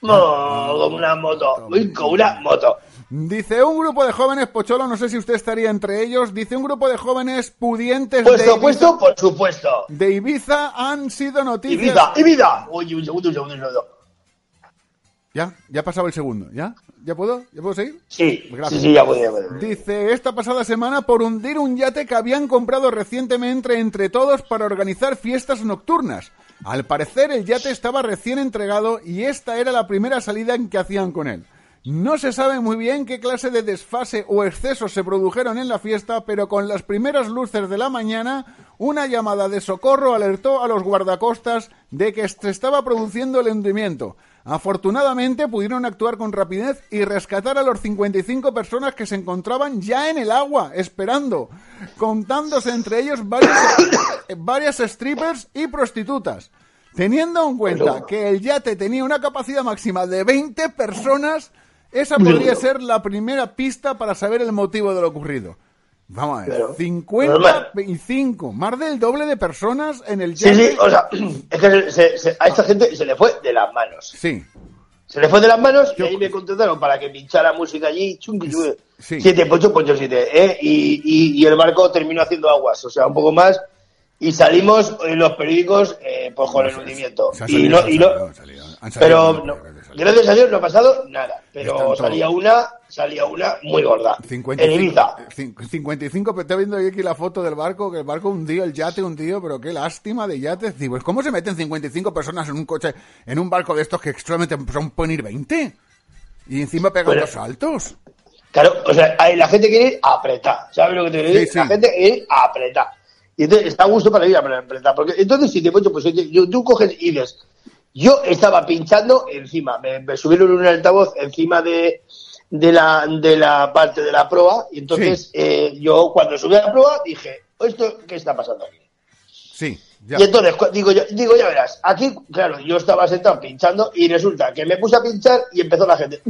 Como una moto, uy, como una moto. Dice un grupo de jóvenes, Pocholo, no sé si usted estaría entre ellos, dice un grupo de jóvenes pudientes de Ibiza, puesto, por supuesto. de Ibiza han sido noticias... Ibiza, Ibiza. Oye, un segundo, un segundo, un segundo. Ya, ya ha pasado el segundo, ¿ya? ¿Ya puedo? ¿Ya puedo seguir? Sí, Gracias. sí, sí, ya. Dice, esta pasada semana por hundir un yate que habían comprado recientemente entre todos para organizar fiestas nocturnas. Al parecer el yate estaba recién entregado y esta era la primera salida en que hacían con él. No se sabe muy bien qué clase de desfase o excesos se produjeron en la fiesta, pero con las primeras luces de la mañana, una llamada de socorro alertó a los guardacostas de que se estaba produciendo el hundimiento. Afortunadamente pudieron actuar con rapidez y rescatar a los 55 personas que se encontraban ya en el agua, esperando, contándose entre ellos varios, varias strippers y prostitutas. Teniendo en cuenta que el yate tenía una capacidad máxima de 20 personas, esa podría ser la primera pista para saber el motivo de lo ocurrido. Vamos a ver, Claro. 55, más del doble de personas en el Sí, sí, o sea, es que se- se- a esta gente se le fue de las manos. Sí, Se le fue de las manos y ahí me contrataron para que pinchara música allí, chunqui. Sí. siete, pocho, pocho, siete, ¿eh? y, y, y el barco terminó haciendo aguas, o sea, un poco más, y salimos en los periódicos eh, pues con el hundimiento. se ha Y salido, no, y no, se ha salido, han salido, pero no, gracias a Dios no ha pasado nada, pero salía una, salía una muy gorda. 55, En Ibiza. cin- 55, pero estoy viendo aquí la foto del barco, que el barco hundió, el yate hundido, pero qué lástima de yates. Digo, ¿cómo se meten 55 personas en un coche, en un barco de estos que solamente son, pueden ir 20? Y encima pegan Bueno. los saltos. Claro, o sea, la gente quiere ir a apretar, ¿sabes lo que te quiero decir? Sí, sí. La gente quiere ir a apretar. Y entonces está a gusto para ir a apretar. Porque entonces, si te pones, pues yo- tú coges y dices, yo estaba pinchando encima, me, me subieron un altavoz encima de, de, la, de la parte de la proa, y entonces eh, yo cuando subí a la proa dije, ¿esto qué está pasando aquí? Sí, ya. Y entonces, digo yo, digo, ya verás, aquí, claro, yo estaba sentado pinchando y resulta que me puse a pinchar y empezó la gente,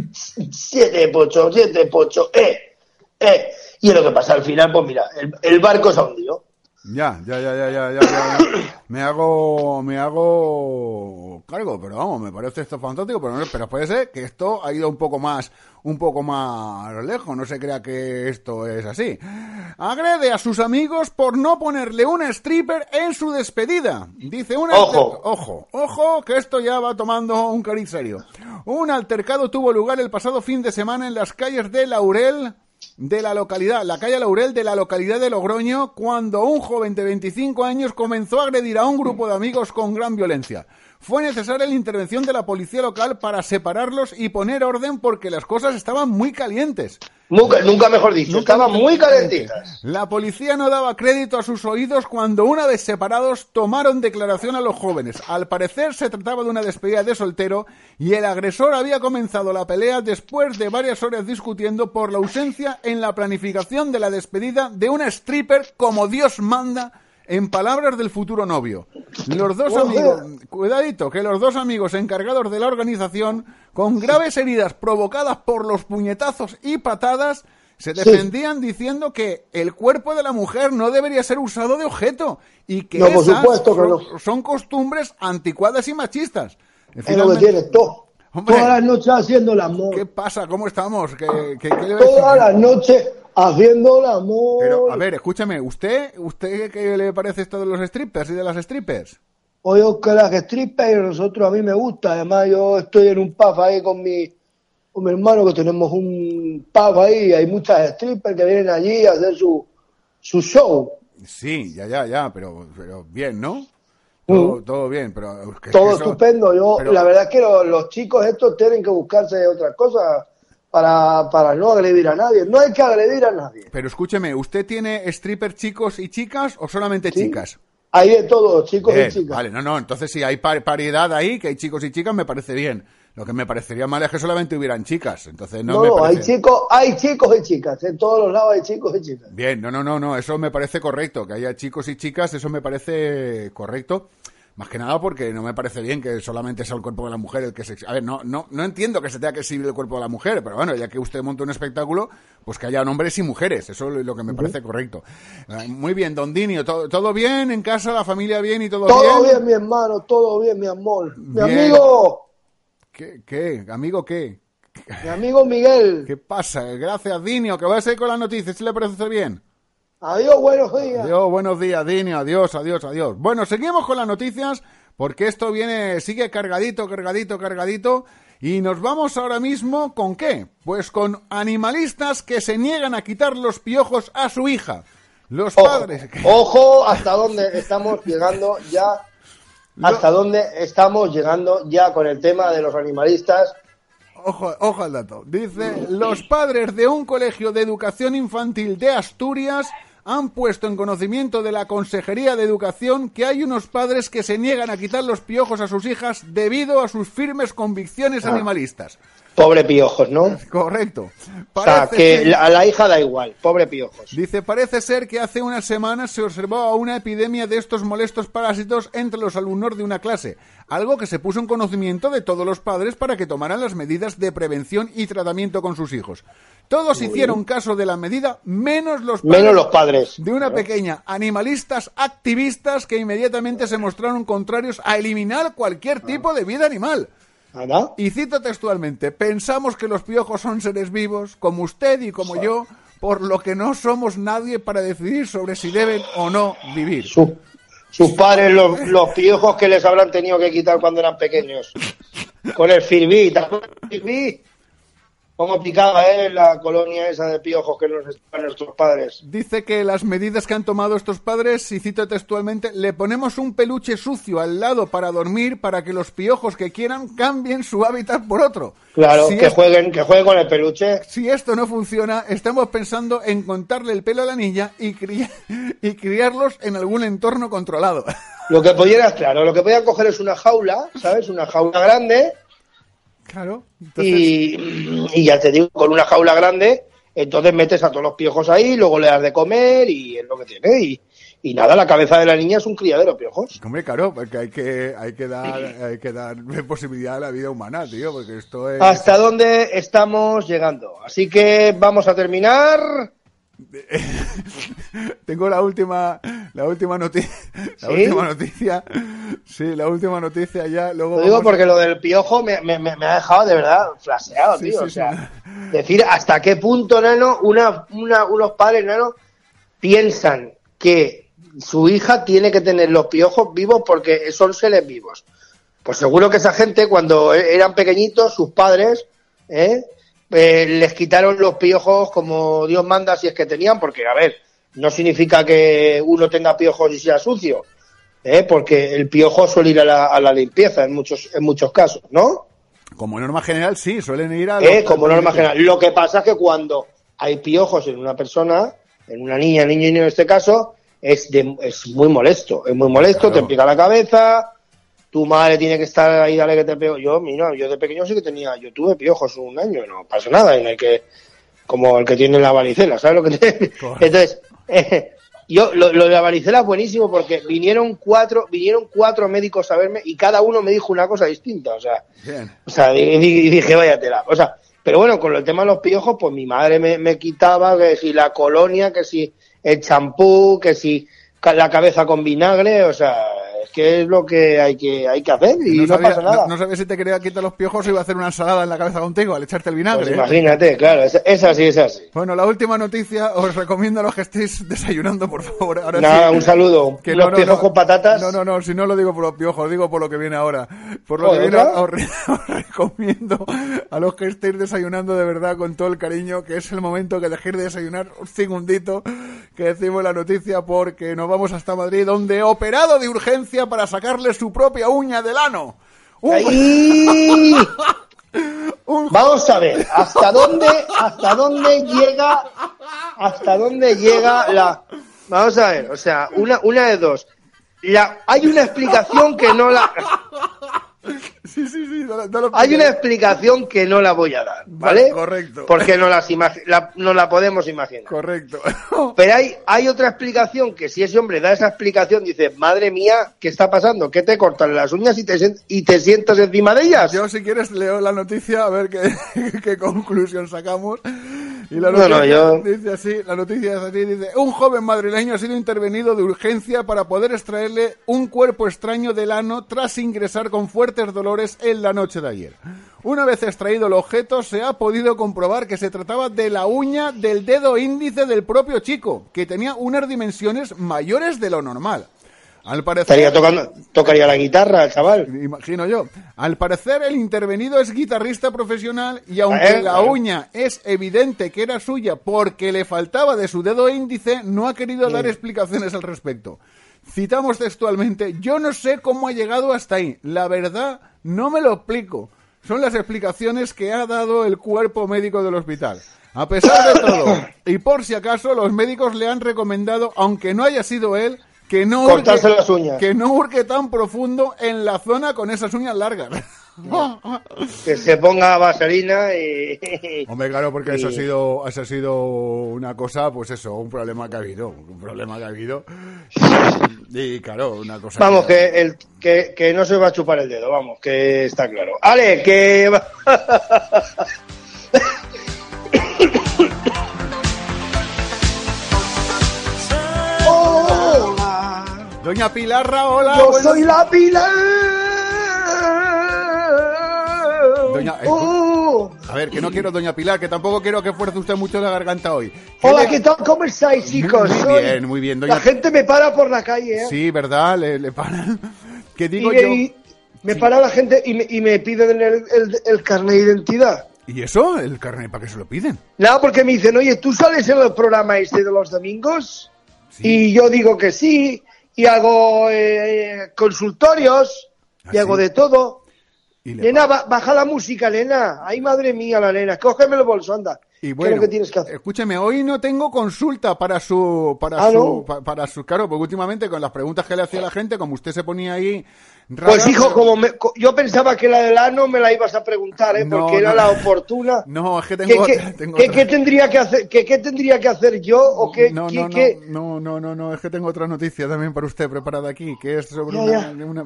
siete pocho, siete pocho, eh, eh. Y es lo que pasa, al final, pues mira, el, el barco se ha hundido. Ya, ya, ya, ya, ya, ya, ya, ya. Me hago, me hago cargo, pero vamos, me parece esto fantástico, pero, no- pero puede ser que esto ha ido un poco más, un poco más lejos, no se crea que esto es así. Agrede a sus amigos por no ponerle una stripper en su despedida. Dice una... Ojo. Ojo, ojo, que esto ya va tomando un cariz serio. Un altercado tuvo lugar el pasado fin de semana en las calles de Laurel, de la localidad, la calle Laurel de la localidad de Logroño, cuando un joven de 25 años comenzó a agredir a un grupo de amigos con gran violencia. Fue necesaria la intervención de la policía local para separarlos y poner orden porque las cosas estaban muy calientes. Nunca, nunca mejor dicho, estaban muy calentitas. La policía no daba crédito a sus oídos cuando una vez separados tomaron declaración a los jóvenes. Al parecer se trataba de una despedida de soltero y el agresor había comenzado la pelea después de varias horas discutiendo por la ausencia en la planificación de la despedida de una stripper como Dios manda en palabras del futuro novio. Los dos amigos, cuidadito, que los dos amigos encargados de la organización, con graves heridas provocadas por los puñetazos y patadas, se defendían diciendo que el cuerpo de la mujer no debería ser usado de objeto y que No, por esas supuesto son, no. son costumbres anticuadas y machistas. Es lo que tiene todo. Hombre. Todas las noches haciendo el amor. ¿Qué pasa? ¿Cómo estamos? ¿Qué, qué- qué? Todas las noches haciendo el amor. Pero, a ver, escúchame, ¿usted, usted qué le parece esto de los strippers y de las strippers? Oye, Oscar, las strippers, nosotros a mí me gusta. Además, yo estoy en un pub ahí con mi, con mi hermano, que tenemos un pub ahí. Hay muchas strippers que vienen allí a hacer su, su show. Sí, ya, ya, ya, pero, pero bien, ¿no? Todo, todo bien, pero... es que Todo eso- estupendo. Yo, pero- la verdad es que los, los chicos estos tienen que buscarse otras cosas para, para no agredir a nadie. No hay que agredir a nadie. Pero escúcheme, ¿usted tiene stripper chicos y chicas o solamente Sí. chicas? Hay de todo, chicos Bien, y chicas. Vale, no, no, entonces si hay par- paridad ahí, que hay chicos y chicas, me parece bien. Lo que me parecería mal es que solamente hubieran chicas, entonces no, No, me no, hay parece... chicos, hay chicos y chicas. En todos los lados hay chicos y chicas. Bien, no, no, no, no, eso me parece correcto, que haya chicos y chicas, eso me parece correcto. Más que nada porque no me parece bien que solamente sea el cuerpo de la mujer el que se... A ver, no, no, no entiendo que se tenga que exhibir el cuerpo de la mujer, pero bueno, ya que usted monta un espectáculo, pues que haya hombres y mujeres, eso es lo que me parece correcto. Eh, Muy bien, don Dinio, ¿todo, todo bien en casa, la familia bien y todo, Todo bien, mi hermano, todo bien, mi amor. Mi Bien. amigo, ¿Qué, qué? ¿Amigo qué? mi amigo Miguel. ¿Qué pasa? Gracias, Dinio, que va a seguir con las noticias, si le parece bien. Adiós, buenos días. Adiós, buenos días, Dinio, adiós, adiós, adiós. Bueno, seguimos con las noticias, porque esto viene, sigue cargadito, cargadito, cargadito, y nos vamos ahora mismo con qué? Pues con animalistas que se niegan a quitar los piojos a su hija. Los Ojo, padres... ojo hasta dónde estamos llegando ya. Hasta dónde estamos llegando ya con el tema de los animalistas. Ojo, ojo al dato. Dice, los padres de un colegio de educación infantil de Asturias han puesto en conocimiento de la Consejería de Educación que hay unos padres que se niegan a quitar los piojos a sus hijas debido a sus firmes convicciones Ah. animalistas. Pobre piojos, ¿no? Correcto. O sea, Parece que ser- a la hija da igual, pobre piojos. Dice, parece ser que hace unas semanas se observó una epidemia de estos molestos parásitos entre los alumnos de una clase, algo que se puso en conocimiento de todos los padres para que tomaran las medidas de prevención y tratamiento con sus hijos. Todos hicieron caso de la medida, menos los padres, Menos los padres. de una pequeña animalistas activistas que inmediatamente se mostraron contrarios a eliminar cualquier tipo de vida animal. Y cito textualmente, pensamos que los piojos son seres vivos, como usted y como yo, por lo que no somos nadie para decidir sobre si deben o no vivir. Su- sus padres, los, los piojos que les habrán tenido que quitar cuando eran pequeños. Con el Firbí, ¿te acuerdas del Firbí? Cómo picaba, ¿eh? La colonia esa de piojos que nos estaban nuestros padres. Dice que las medidas que han tomado estos padres, y cito textualmente, le ponemos un peluche sucio al lado para dormir para que los piojos que quieran cambien su hábitat por otro. Claro, Si que es- jueguen, que jueguen con el peluche. Si esto no funciona, estamos pensando en contarle el pelo a la niña y, cri- y criarlos en algún entorno controlado. Lo que pudieras, claro, lo que podían coger es una jaula, ¿sabes? Una jaula grande Claro. Entonces, y, y ya te digo, con una jaula grande, entonces metes a todos los piojos ahí, luego le das de comer y es lo que tiene. Y, y nada, la cabeza de la niña es un criadero de piojos. hombre, claro, porque hay que, hay que dar, hay que dar posibilidad a la vida humana, tío, porque esto es... ¿Hasta dónde estamos llegando? Así que vamos a terminar. Tengo la última, la última noticia, la ¿Sí? última noticia, sí, la última noticia ya, luego Lo digo vamos- porque lo del piojo me, me- me- me ha dejado de verdad flaseado, Sí, tío. sí, o sea, decir hasta qué punto, Nano, una, una- unos padres, Nano, piensan que su hija tiene que tener los piojos vivos porque son seres vivos. Pues seguro que esa gente, cuando e- eran pequeñitos, sus padres, ¿eh? Eh, les quitaron los piojos como Dios manda si es que tenían, porque, a ver, no significa que uno tenga piojos y sea sucio, ¿eh? porque el piojo suele ir a la, a la limpieza en muchos, en muchos casos, ¿no? Como norma general, sí, suelen ir a... ¿Eh? Como norma general. Lo que pasa es que cuando hay piojos en una persona, en una niña, niño y niño en este caso, es, de- es muy molesto. Es muy molesto, Claro. te pica la cabeza, tu madre tiene que estar ahí, dale que te pego. Yo, mira, yo de pequeño sí que tenía, yo tuve piojos un año, y no pasa nada, en el que, como el que tiene la varicela, ¿sabes lo que te... Entonces, eh, yo, lo, lo de la varicela es buenísimo porque vinieron cuatro, vinieron cuatro médicos a verme y cada uno me dijo una cosa distinta, o sea, Bien. o sea, y dije, vaya tela. O sea, pero bueno, con el tema de los piojos, pues mi madre me, me quitaba que si la colonia, que si el champú, que si la cabeza con vinagre, o sea, que es lo que hay que, hay que hacer y no, sabía, pasa nada. no- no sabía si te quería quitar los piojos o iba a hacer una ensalada en la cabeza contigo al echarte el vinagre. Pues ¿eh? imagínate, claro, es, es así, es así. Bueno, la última noticia, os recomiendo a los que estéis desayunando, por favor. Ahora Nada, sí. un saludo. Que los no, no, piojos no. con patatas. No, no, no, si no lo digo por los piojos, digo por lo que viene ahora. Por lo que viene, os, re- os recomiendo a los que estéis desayunando de verdad con todo el cariño, que es el momento que dejéis de desayunar un segundito, que decimos la noticia, porque nos vamos hasta Madrid, donde operado de urgencia para sacarle su propia uña del ano. Un- Ahí. un- Vamos a ver, hasta dónde, hasta dónde llega, hasta dónde llega la. Vamos a ver, o sea, una, una de dos. La, hay una explicación que no la, Sí, sí, sí, no, no lo hay una explicación que no la voy a dar, ¿vale? Vale, correcto. Porque no las la, no la podemos imaginar. Correcto. Pero hay, hay otra explicación que si ese hombre da esa explicación, dice, madre mía, ¿qué está pasando? ¿Qué te cortan las uñas y te, y te sientas encima de ellas? Yo, si quieres, leo la noticia a ver qué, qué conclusión sacamos. Y la No, noticia no, yo- dice así, la noticia es así, dice, un joven madrileño ha sido intervenido de urgencia para poder extraerle un cuerpo extraño del ano tras ingresar con fuertes dolores en la noche de ayer. Una vez extraído el objeto, se ha podido comprobar que se trataba de la uña del dedo índice del propio chico, que tenía unas dimensiones mayores de lo normal. Al parecer, Estaría tocando, tocaría la guitarra, el chaval. Imagino yo. Al parecer, el intervenido es guitarrista profesional y aunque Eh, la uña es evidente que era suya porque le faltaba de su dedo índice, no ha querido dar explicaciones al respecto. Citamos textualmente, yo no sé cómo ha llegado hasta ahí. La verdad, no me lo explico. Son las explicaciones que ha dado el cuerpo médico del hospital. A pesar de todo, y por si acaso, los médicos le han recomendado, aunque no haya sido él, que no Cortarse las uñas. que no hurque tan profundo en la zona con esas uñas largas. Que se ponga vaselina y... Hombre, claro, porque eso ha sido, eso ha sido una cosa, pues eso, un problema que ha habido, un problema que ha habido. Y claro, una cosa. Vamos, que, el, que, que no se va a chupar el dedo, vamos, que está claro. Ale, que... Doña Pilarra, hola. Yo soy la Pilar. Doña- eh, Oh. A ver, que no quiero, doña Pilar, que tampoco quiero que fuerce usted mucho la garganta hoy. Hola, le- ¿qué tal? ¿Cómo estáis, chicos? Muy bien, muy bien, doña La gente me para por la calle, ¿eh? Sí, ¿verdad? Le, le paran. Que y, digo yo... y me para la gente y me, y me piden el, el, el carnet de identidad. ¿Y eso? ¿El carnet para qué se lo piden? Nada, porque me dicen, oye, ¿tú sales en el programa este de los domingos? Y yo digo que sí, y hago eh, consultorios, y ¿Ah, hago sí? de todo. Y Nena, ba- baja la música, nena. Ay, madre mía, la nena. Cógeme el bolso, anda. Y ¿Qué es bueno, lo que tienes que hacer? escúcheme, hoy no tengo consulta para su, para Ah, su, ¿no? pa- para su, claro, porque últimamente con las preguntas que le hacía la gente, como usted se ponía ahí, Pues hijo, pero- como me- yo pensaba que la del ano me la ibas a preguntar, ¿eh? No, porque era la oportuna. No, es que ¿Qué, tengo qué- otra, tengo qué- otra. qué tendría que hacer, qué, qué tendría que hacer yo o qué, no, qué- no, qué- no, no, no, no, es que tengo otra noticia también para usted preparada aquí, que es sobre Ya, una, ya. una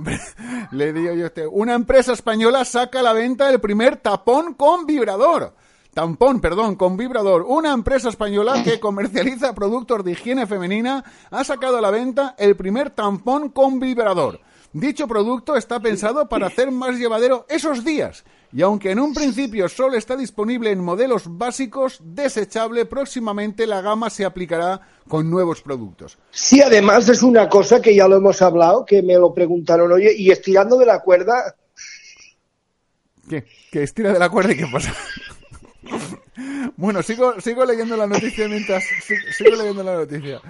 le digo yo a usted, una empresa española saca a la venta el primer tapón con vibrador. Tampón, perdón, con vibrador. Una empresa española que comercializa productos de higiene femenina ha sacado a la venta el primer tampón con vibrador. Dicho producto está pensado para hacer más llevadero esos días. Y aunque en un principio solo está disponible en modelos básicos, desechable, próximamente la gama se aplicará con nuevos productos. Sí, además es una cosa que ya lo hemos hablado, que me lo preguntaron, oye, y estirando de la cuerda, ¿Qué? ¿Que estira de la cuerda y qué pasa? bueno, sigo, sigo leyendo la noticia mientras... Sigo, sigo leyendo la noticia.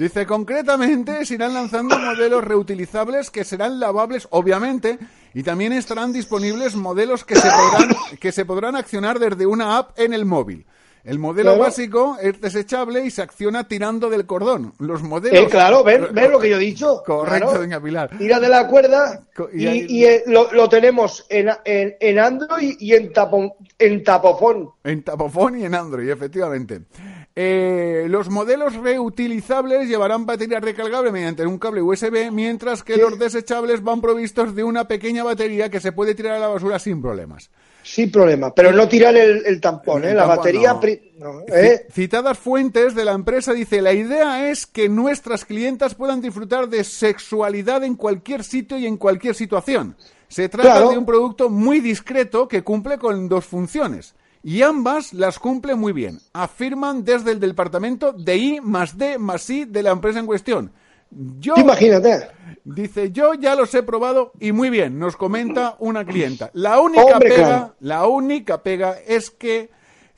Dice, concretamente, se irán lanzando modelos reutilizables que serán lavables, obviamente, y también estarán disponibles modelos que se podrán, que se podrán accionar desde una app en el móvil. El modelo Claro. básico es desechable y se acciona tirando del cordón. Los modelos... eh, claro, ¿ven, ven lo que yo he dicho? Correcto, Claro. doña Pilar. Tira de la cuerda y y, ahí- y, eh, lo, lo tenemos en, en, en Android y en, tapón, en tapofón. En Tapofón y en Android, efectivamente. Eh, los modelos reutilizables llevarán batería recargable mediante un cable USB, mientras que los desechables van provistos de una pequeña batería que se puede tirar a la basura sin problemas. Sin problema, pero no tirar el, el tampón, El ¿eh? La tampón, batería... no. pri- no, ¿eh? Ci- Citadas fuentes de la empresa dice, la idea es que nuestras clientas puedan disfrutar de sexualidad en cualquier sitio y en cualquier situación. Se trata Claro. de un producto muy discreto que cumple con dos funciones. Y ambas las cumple muy bien, afirman desde el departamento de I más D más I de la empresa en cuestión. Yo, Imagínate. Dice, yo ya los he probado y muy bien, nos comenta una clienta. La única Hombre, pega, claro. la única pega es que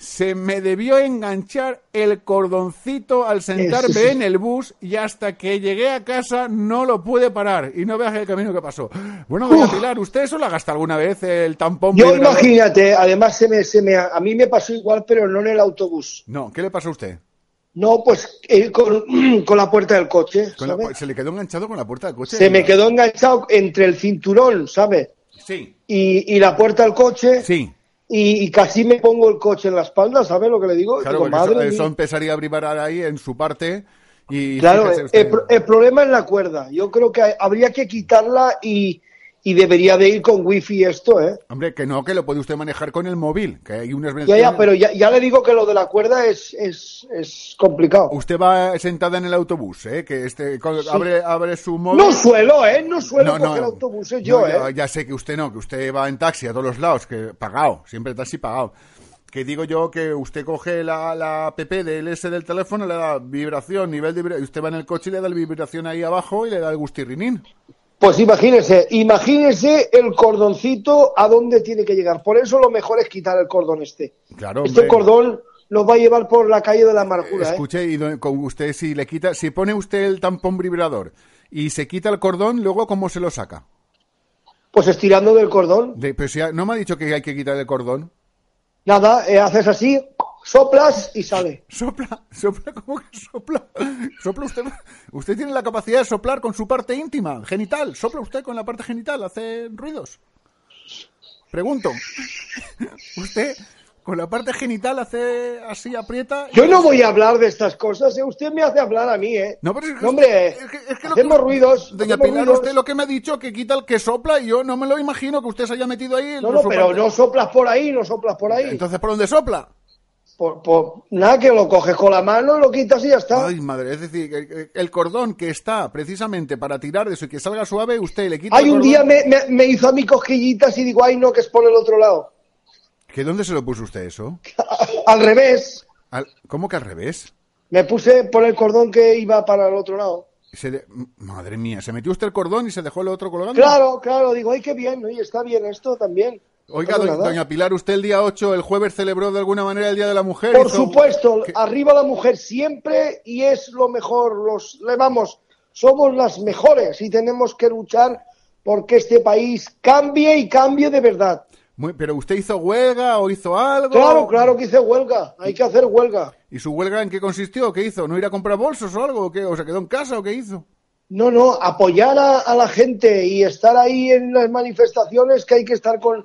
se me debió enganchar el cordoncito al sentarme sí. en el bus y hasta que llegué a casa no lo pude parar y no veas el camino que pasó. Bueno, doña. Pilar, ¿usted eso lo ha gastado alguna vez el tampón? Yo vibrador? imagínate, además se me, se me, a mí me pasó igual, pero no en el autobús. No, ¿qué le pasó a usted? No, pues eh, con, con la puerta del coche, se le quedó enganchado con la puerta del coche. Se me quedó enganchado entre el cinturón, ¿sabes? Sí, Y, y la puerta del coche. sí. Y, y casi me pongo el coche en la espalda, ¿sabes lo que le digo? Claro, Digo, eso, madre eso empezaría a vibrar ahí en su parte y Claro, el, el pro- el problema es la cuerda. Yo creo que habría que quitarla y, y debería de ir con wifi esto, ¿eh? Hombre, que no, que lo puede usted manejar con el móvil, que hay unas Ya, ya, pero ya, ya le digo que lo de la cuerda es, es, es complicado. Usted va sentada en el autobús, ¿eh? Que este, co- abre, abre su móvil. No suelo, ¿eh? No suelo coger autobuses yo, No, ¿eh? ya, ya sé que usted no, que usted va en taxi a todos los lados, que pagado, siempre taxi pagado. Que digo yo que usted coge la, la app del S del teléfono, le da vibración, nivel de vibración, y usted va en el coche y le da la vibración ahí abajo y le da el gustirrinín. Pues imagínese, imagínese el cordoncito a dónde tiene que llegar. Por eso lo mejor es quitar el cordón este. Claro, Este hombre. cordón nos va a llevar por la calle de la amargura, ¿eh? Escuche, y con usted, si le quita, si pone usted el tampón vibrador y se quita el cordón, luego ¿cómo se lo saca? Pues estirando del cordón. De- pero si ha- no me ha dicho que hay que quitar el cordón. Nada, eh, haces así, soplas y sale. Sopla, sopla, ¿cómo que sopla? Sopla usted. Usted tiene la capacidad de soplar con su parte íntima, genital. Sopla usted con la parte genital, hace ruidos. Pregunto. Usted con la parte genital hace así, aprieta. Yo no voy a hablar de estas cosas, ¿eh? Usted me hace hablar a mí, ¿eh? No, pero es que- No, hombre, es que- es que lo hacemos que- ruidos. Doña hacemos Pilar, ruidos. usted lo que me ha dicho que quita el que sopla y yo no me lo imagino que usted se haya metido ahí. No, no, pero no soplas por ahí, no soplas por ahí. Entonces, ¿por dónde sopla? Por, por- nada, que lo coges con la mano, lo quitas y ya está. Ay, madre, es decir, el, cordón que está precisamente para tirar de eso y que salga suave, usted le quita Ay, el un día me, me- me hizo a mí cosquillitas y digo, ay, no, que es por el otro lado. ¿Que dónde se lo puso usted eso? Al revés, Al- ¿Cómo que al revés? me puse por el cordón que iba para el otro lado. Se de- Madre mía, ¿se metió usted el cordón y se dejó el otro colgando? Claro, claro, digo, ay, qué bien, oye, está bien esto también. Oiga, No, doña Pilar, usted el día 8, el jueves, celebró de alguna manera el Día de la Mujer. Por hizo- supuesto, ¿Qué? arriba la mujer siempre y es lo mejor. Los, vamos, somos las mejores y tenemos que luchar porque este país cambie y cambie de verdad. Muy- ¿Pero usted hizo huelga o hizo algo? Claro, claro que hice huelga, hay que hacer huelga. ¿Y su huelga en qué consistió? ¿Qué hizo? ¿No ir a comprar bolsos o algo? ¿O qué? ¿O se quedó en casa o qué hizo? No, no, apoyar a, a la gente y estar ahí en las manifestaciones que hay que estar con,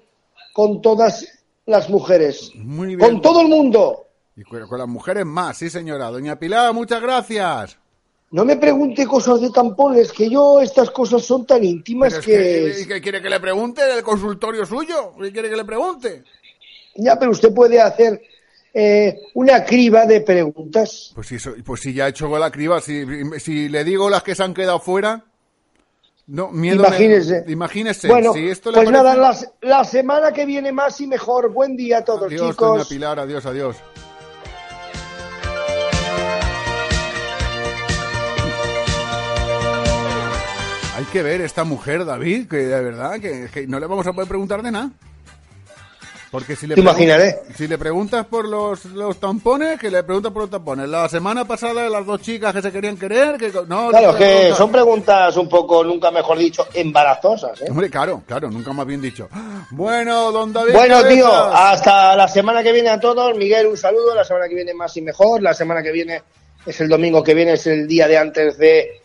con todas las mujeres. Muy bien. Con todo el mundo. Y con, las mujeres más, sí señora. Doña Pilar, muchas gracias. No me pregunte cosas de tampones, que yo estas cosas son tan íntimas es que... que- ¿Qué quiere que le pregunte? ¿El consultorio suyo? ¿Qué quiere que le pregunte? Ya, pero usted puede hacer eh, una criba de preguntas. Pues si, pues si ya he hecho la criba, si, si le digo las que se han quedado fuera... No, miedo me- Imagínese. imagínese. bueno, si esto le pues parece- nada, la, la semana que viene más y mejor. Buen día a todos, Adiós, doña chicos. Pilar, adiós, adiós. Hay que ver esta mujer, David, que de verdad que, que no le vamos a poder preguntar de nada. Porque si le, Te imaginaré. si le preguntas por los, los tampones, que le preguntas por los tampones. La semana pasada las dos chicas que se querían querer, que no... Claro, que son preguntas un poco, nunca mejor dicho, embarazosas. ¿eh? Hombre, claro, claro, nunca más bien dicho. Bueno, don David... Bueno, tío, hasta la semana que viene a todos. Miguel, un saludo. La semana que viene más y mejor. La semana que viene es el domingo que viene, es el día de antes de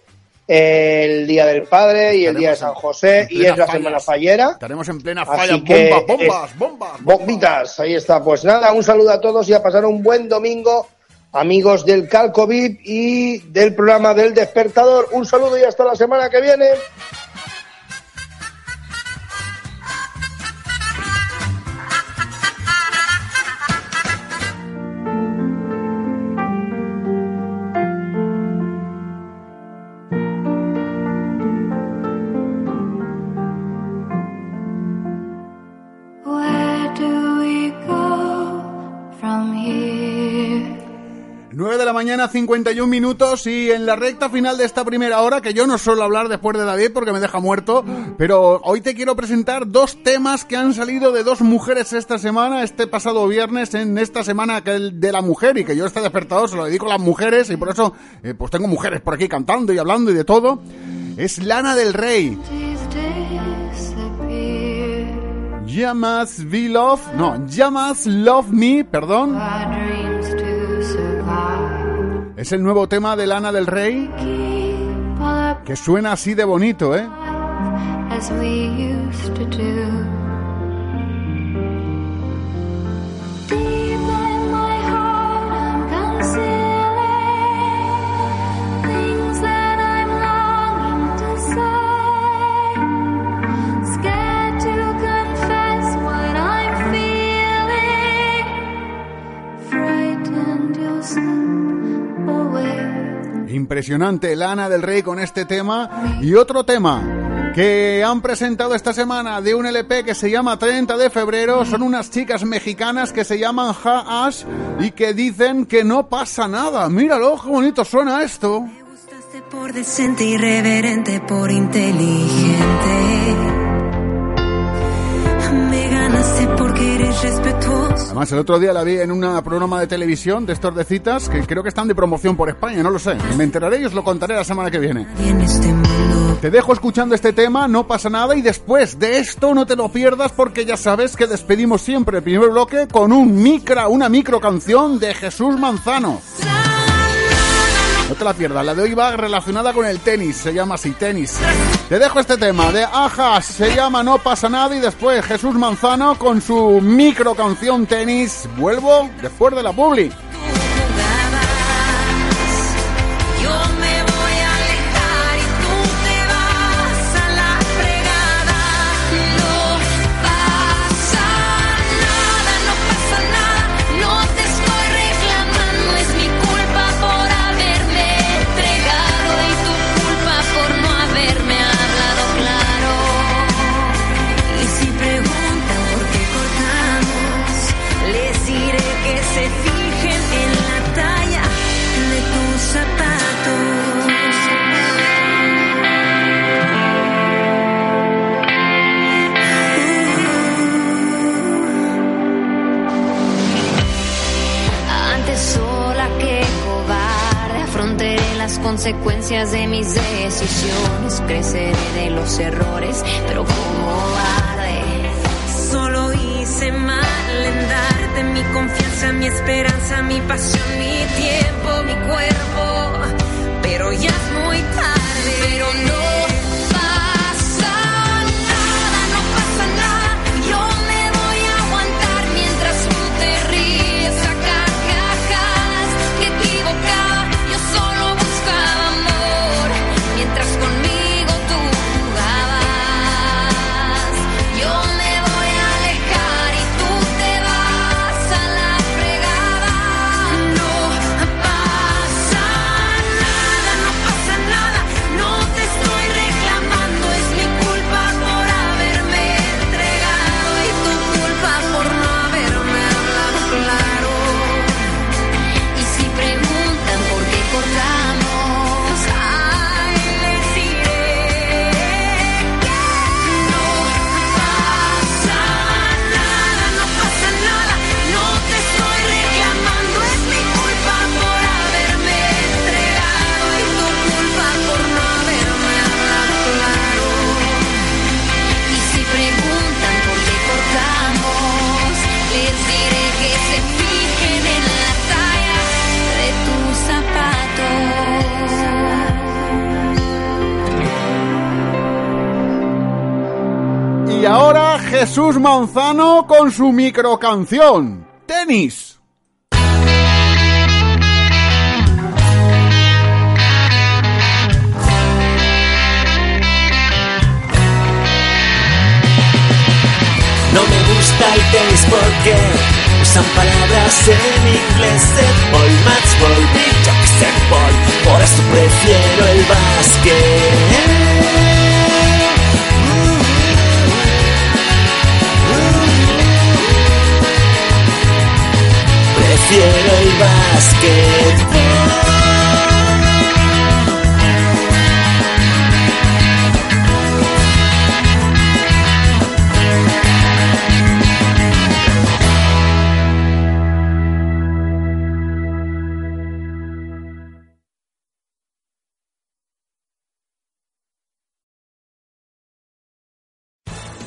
el Día del Padre y el Día de San José y es la fallas. semana fallera. Estaremos en plena falla. Bombas, bombas, bombas. Bombitas, ahí está. Pues nada, un saludo a todos y a pasar un buen domingo, amigos del Calcovid y del programa del Despertador. Un saludo y hasta la semana que viene. Mañana, 51 minutos y en la recta final de esta primera hora, que yo no suelo hablar después de David porque me deja muerto, pero hoy te quiero presentar dos temas que han salido de dos mujeres esta semana, este pasado viernes, en esta semana de la mujer y que yo este despertador se lo dedico a las mujeres y por eso eh, pues tengo mujeres por aquí cantando y hablando y de todo. Es Lana del Rey. Llamas Be Love, no, Llamas Love Me, perdón. Es el nuevo tema de Lana del Rey que suena así de bonito, ¿eh? Impresionante Lana del Rey con este tema y otro tema que han presentado esta semana de un LP que se llama 30 de febrero. Son unas chicas mexicanas que se llaman Ha Ash y que dicen que no pasa nada. Míralo, qué bonito suena esto. Por decente, irreverente, por inteligente. Me ganaste porque eres respetuoso. Además, el otro día la vi en un programa de televisión de estos de citas que creo que están de promoción por España, no lo sé. Me enteraré y os lo contaré la semana que viene. Te dejo escuchando este tema, no pasa nada y después de esto no te lo pierdas porque ya sabes que despedimos siempre el primer bloque con un micra, una micro canción de Jesús Manzano. No te la pierdas, la de hoy va relacionada con el tenis, se llama así, tenis. Te dejo este tema de Ajas, se llama No pasa nada y después Jesús Manzano con su micro canción tenis. Vuelvo después de la publi. Consecuencias de mis Jesús Manzano con su microcanción. Tenis. No me gusta el tenis porque usan palabras en inglés. Ball, match, ball, que sé, ball. Por eso prefiero el básquet. Prefiero el básquet.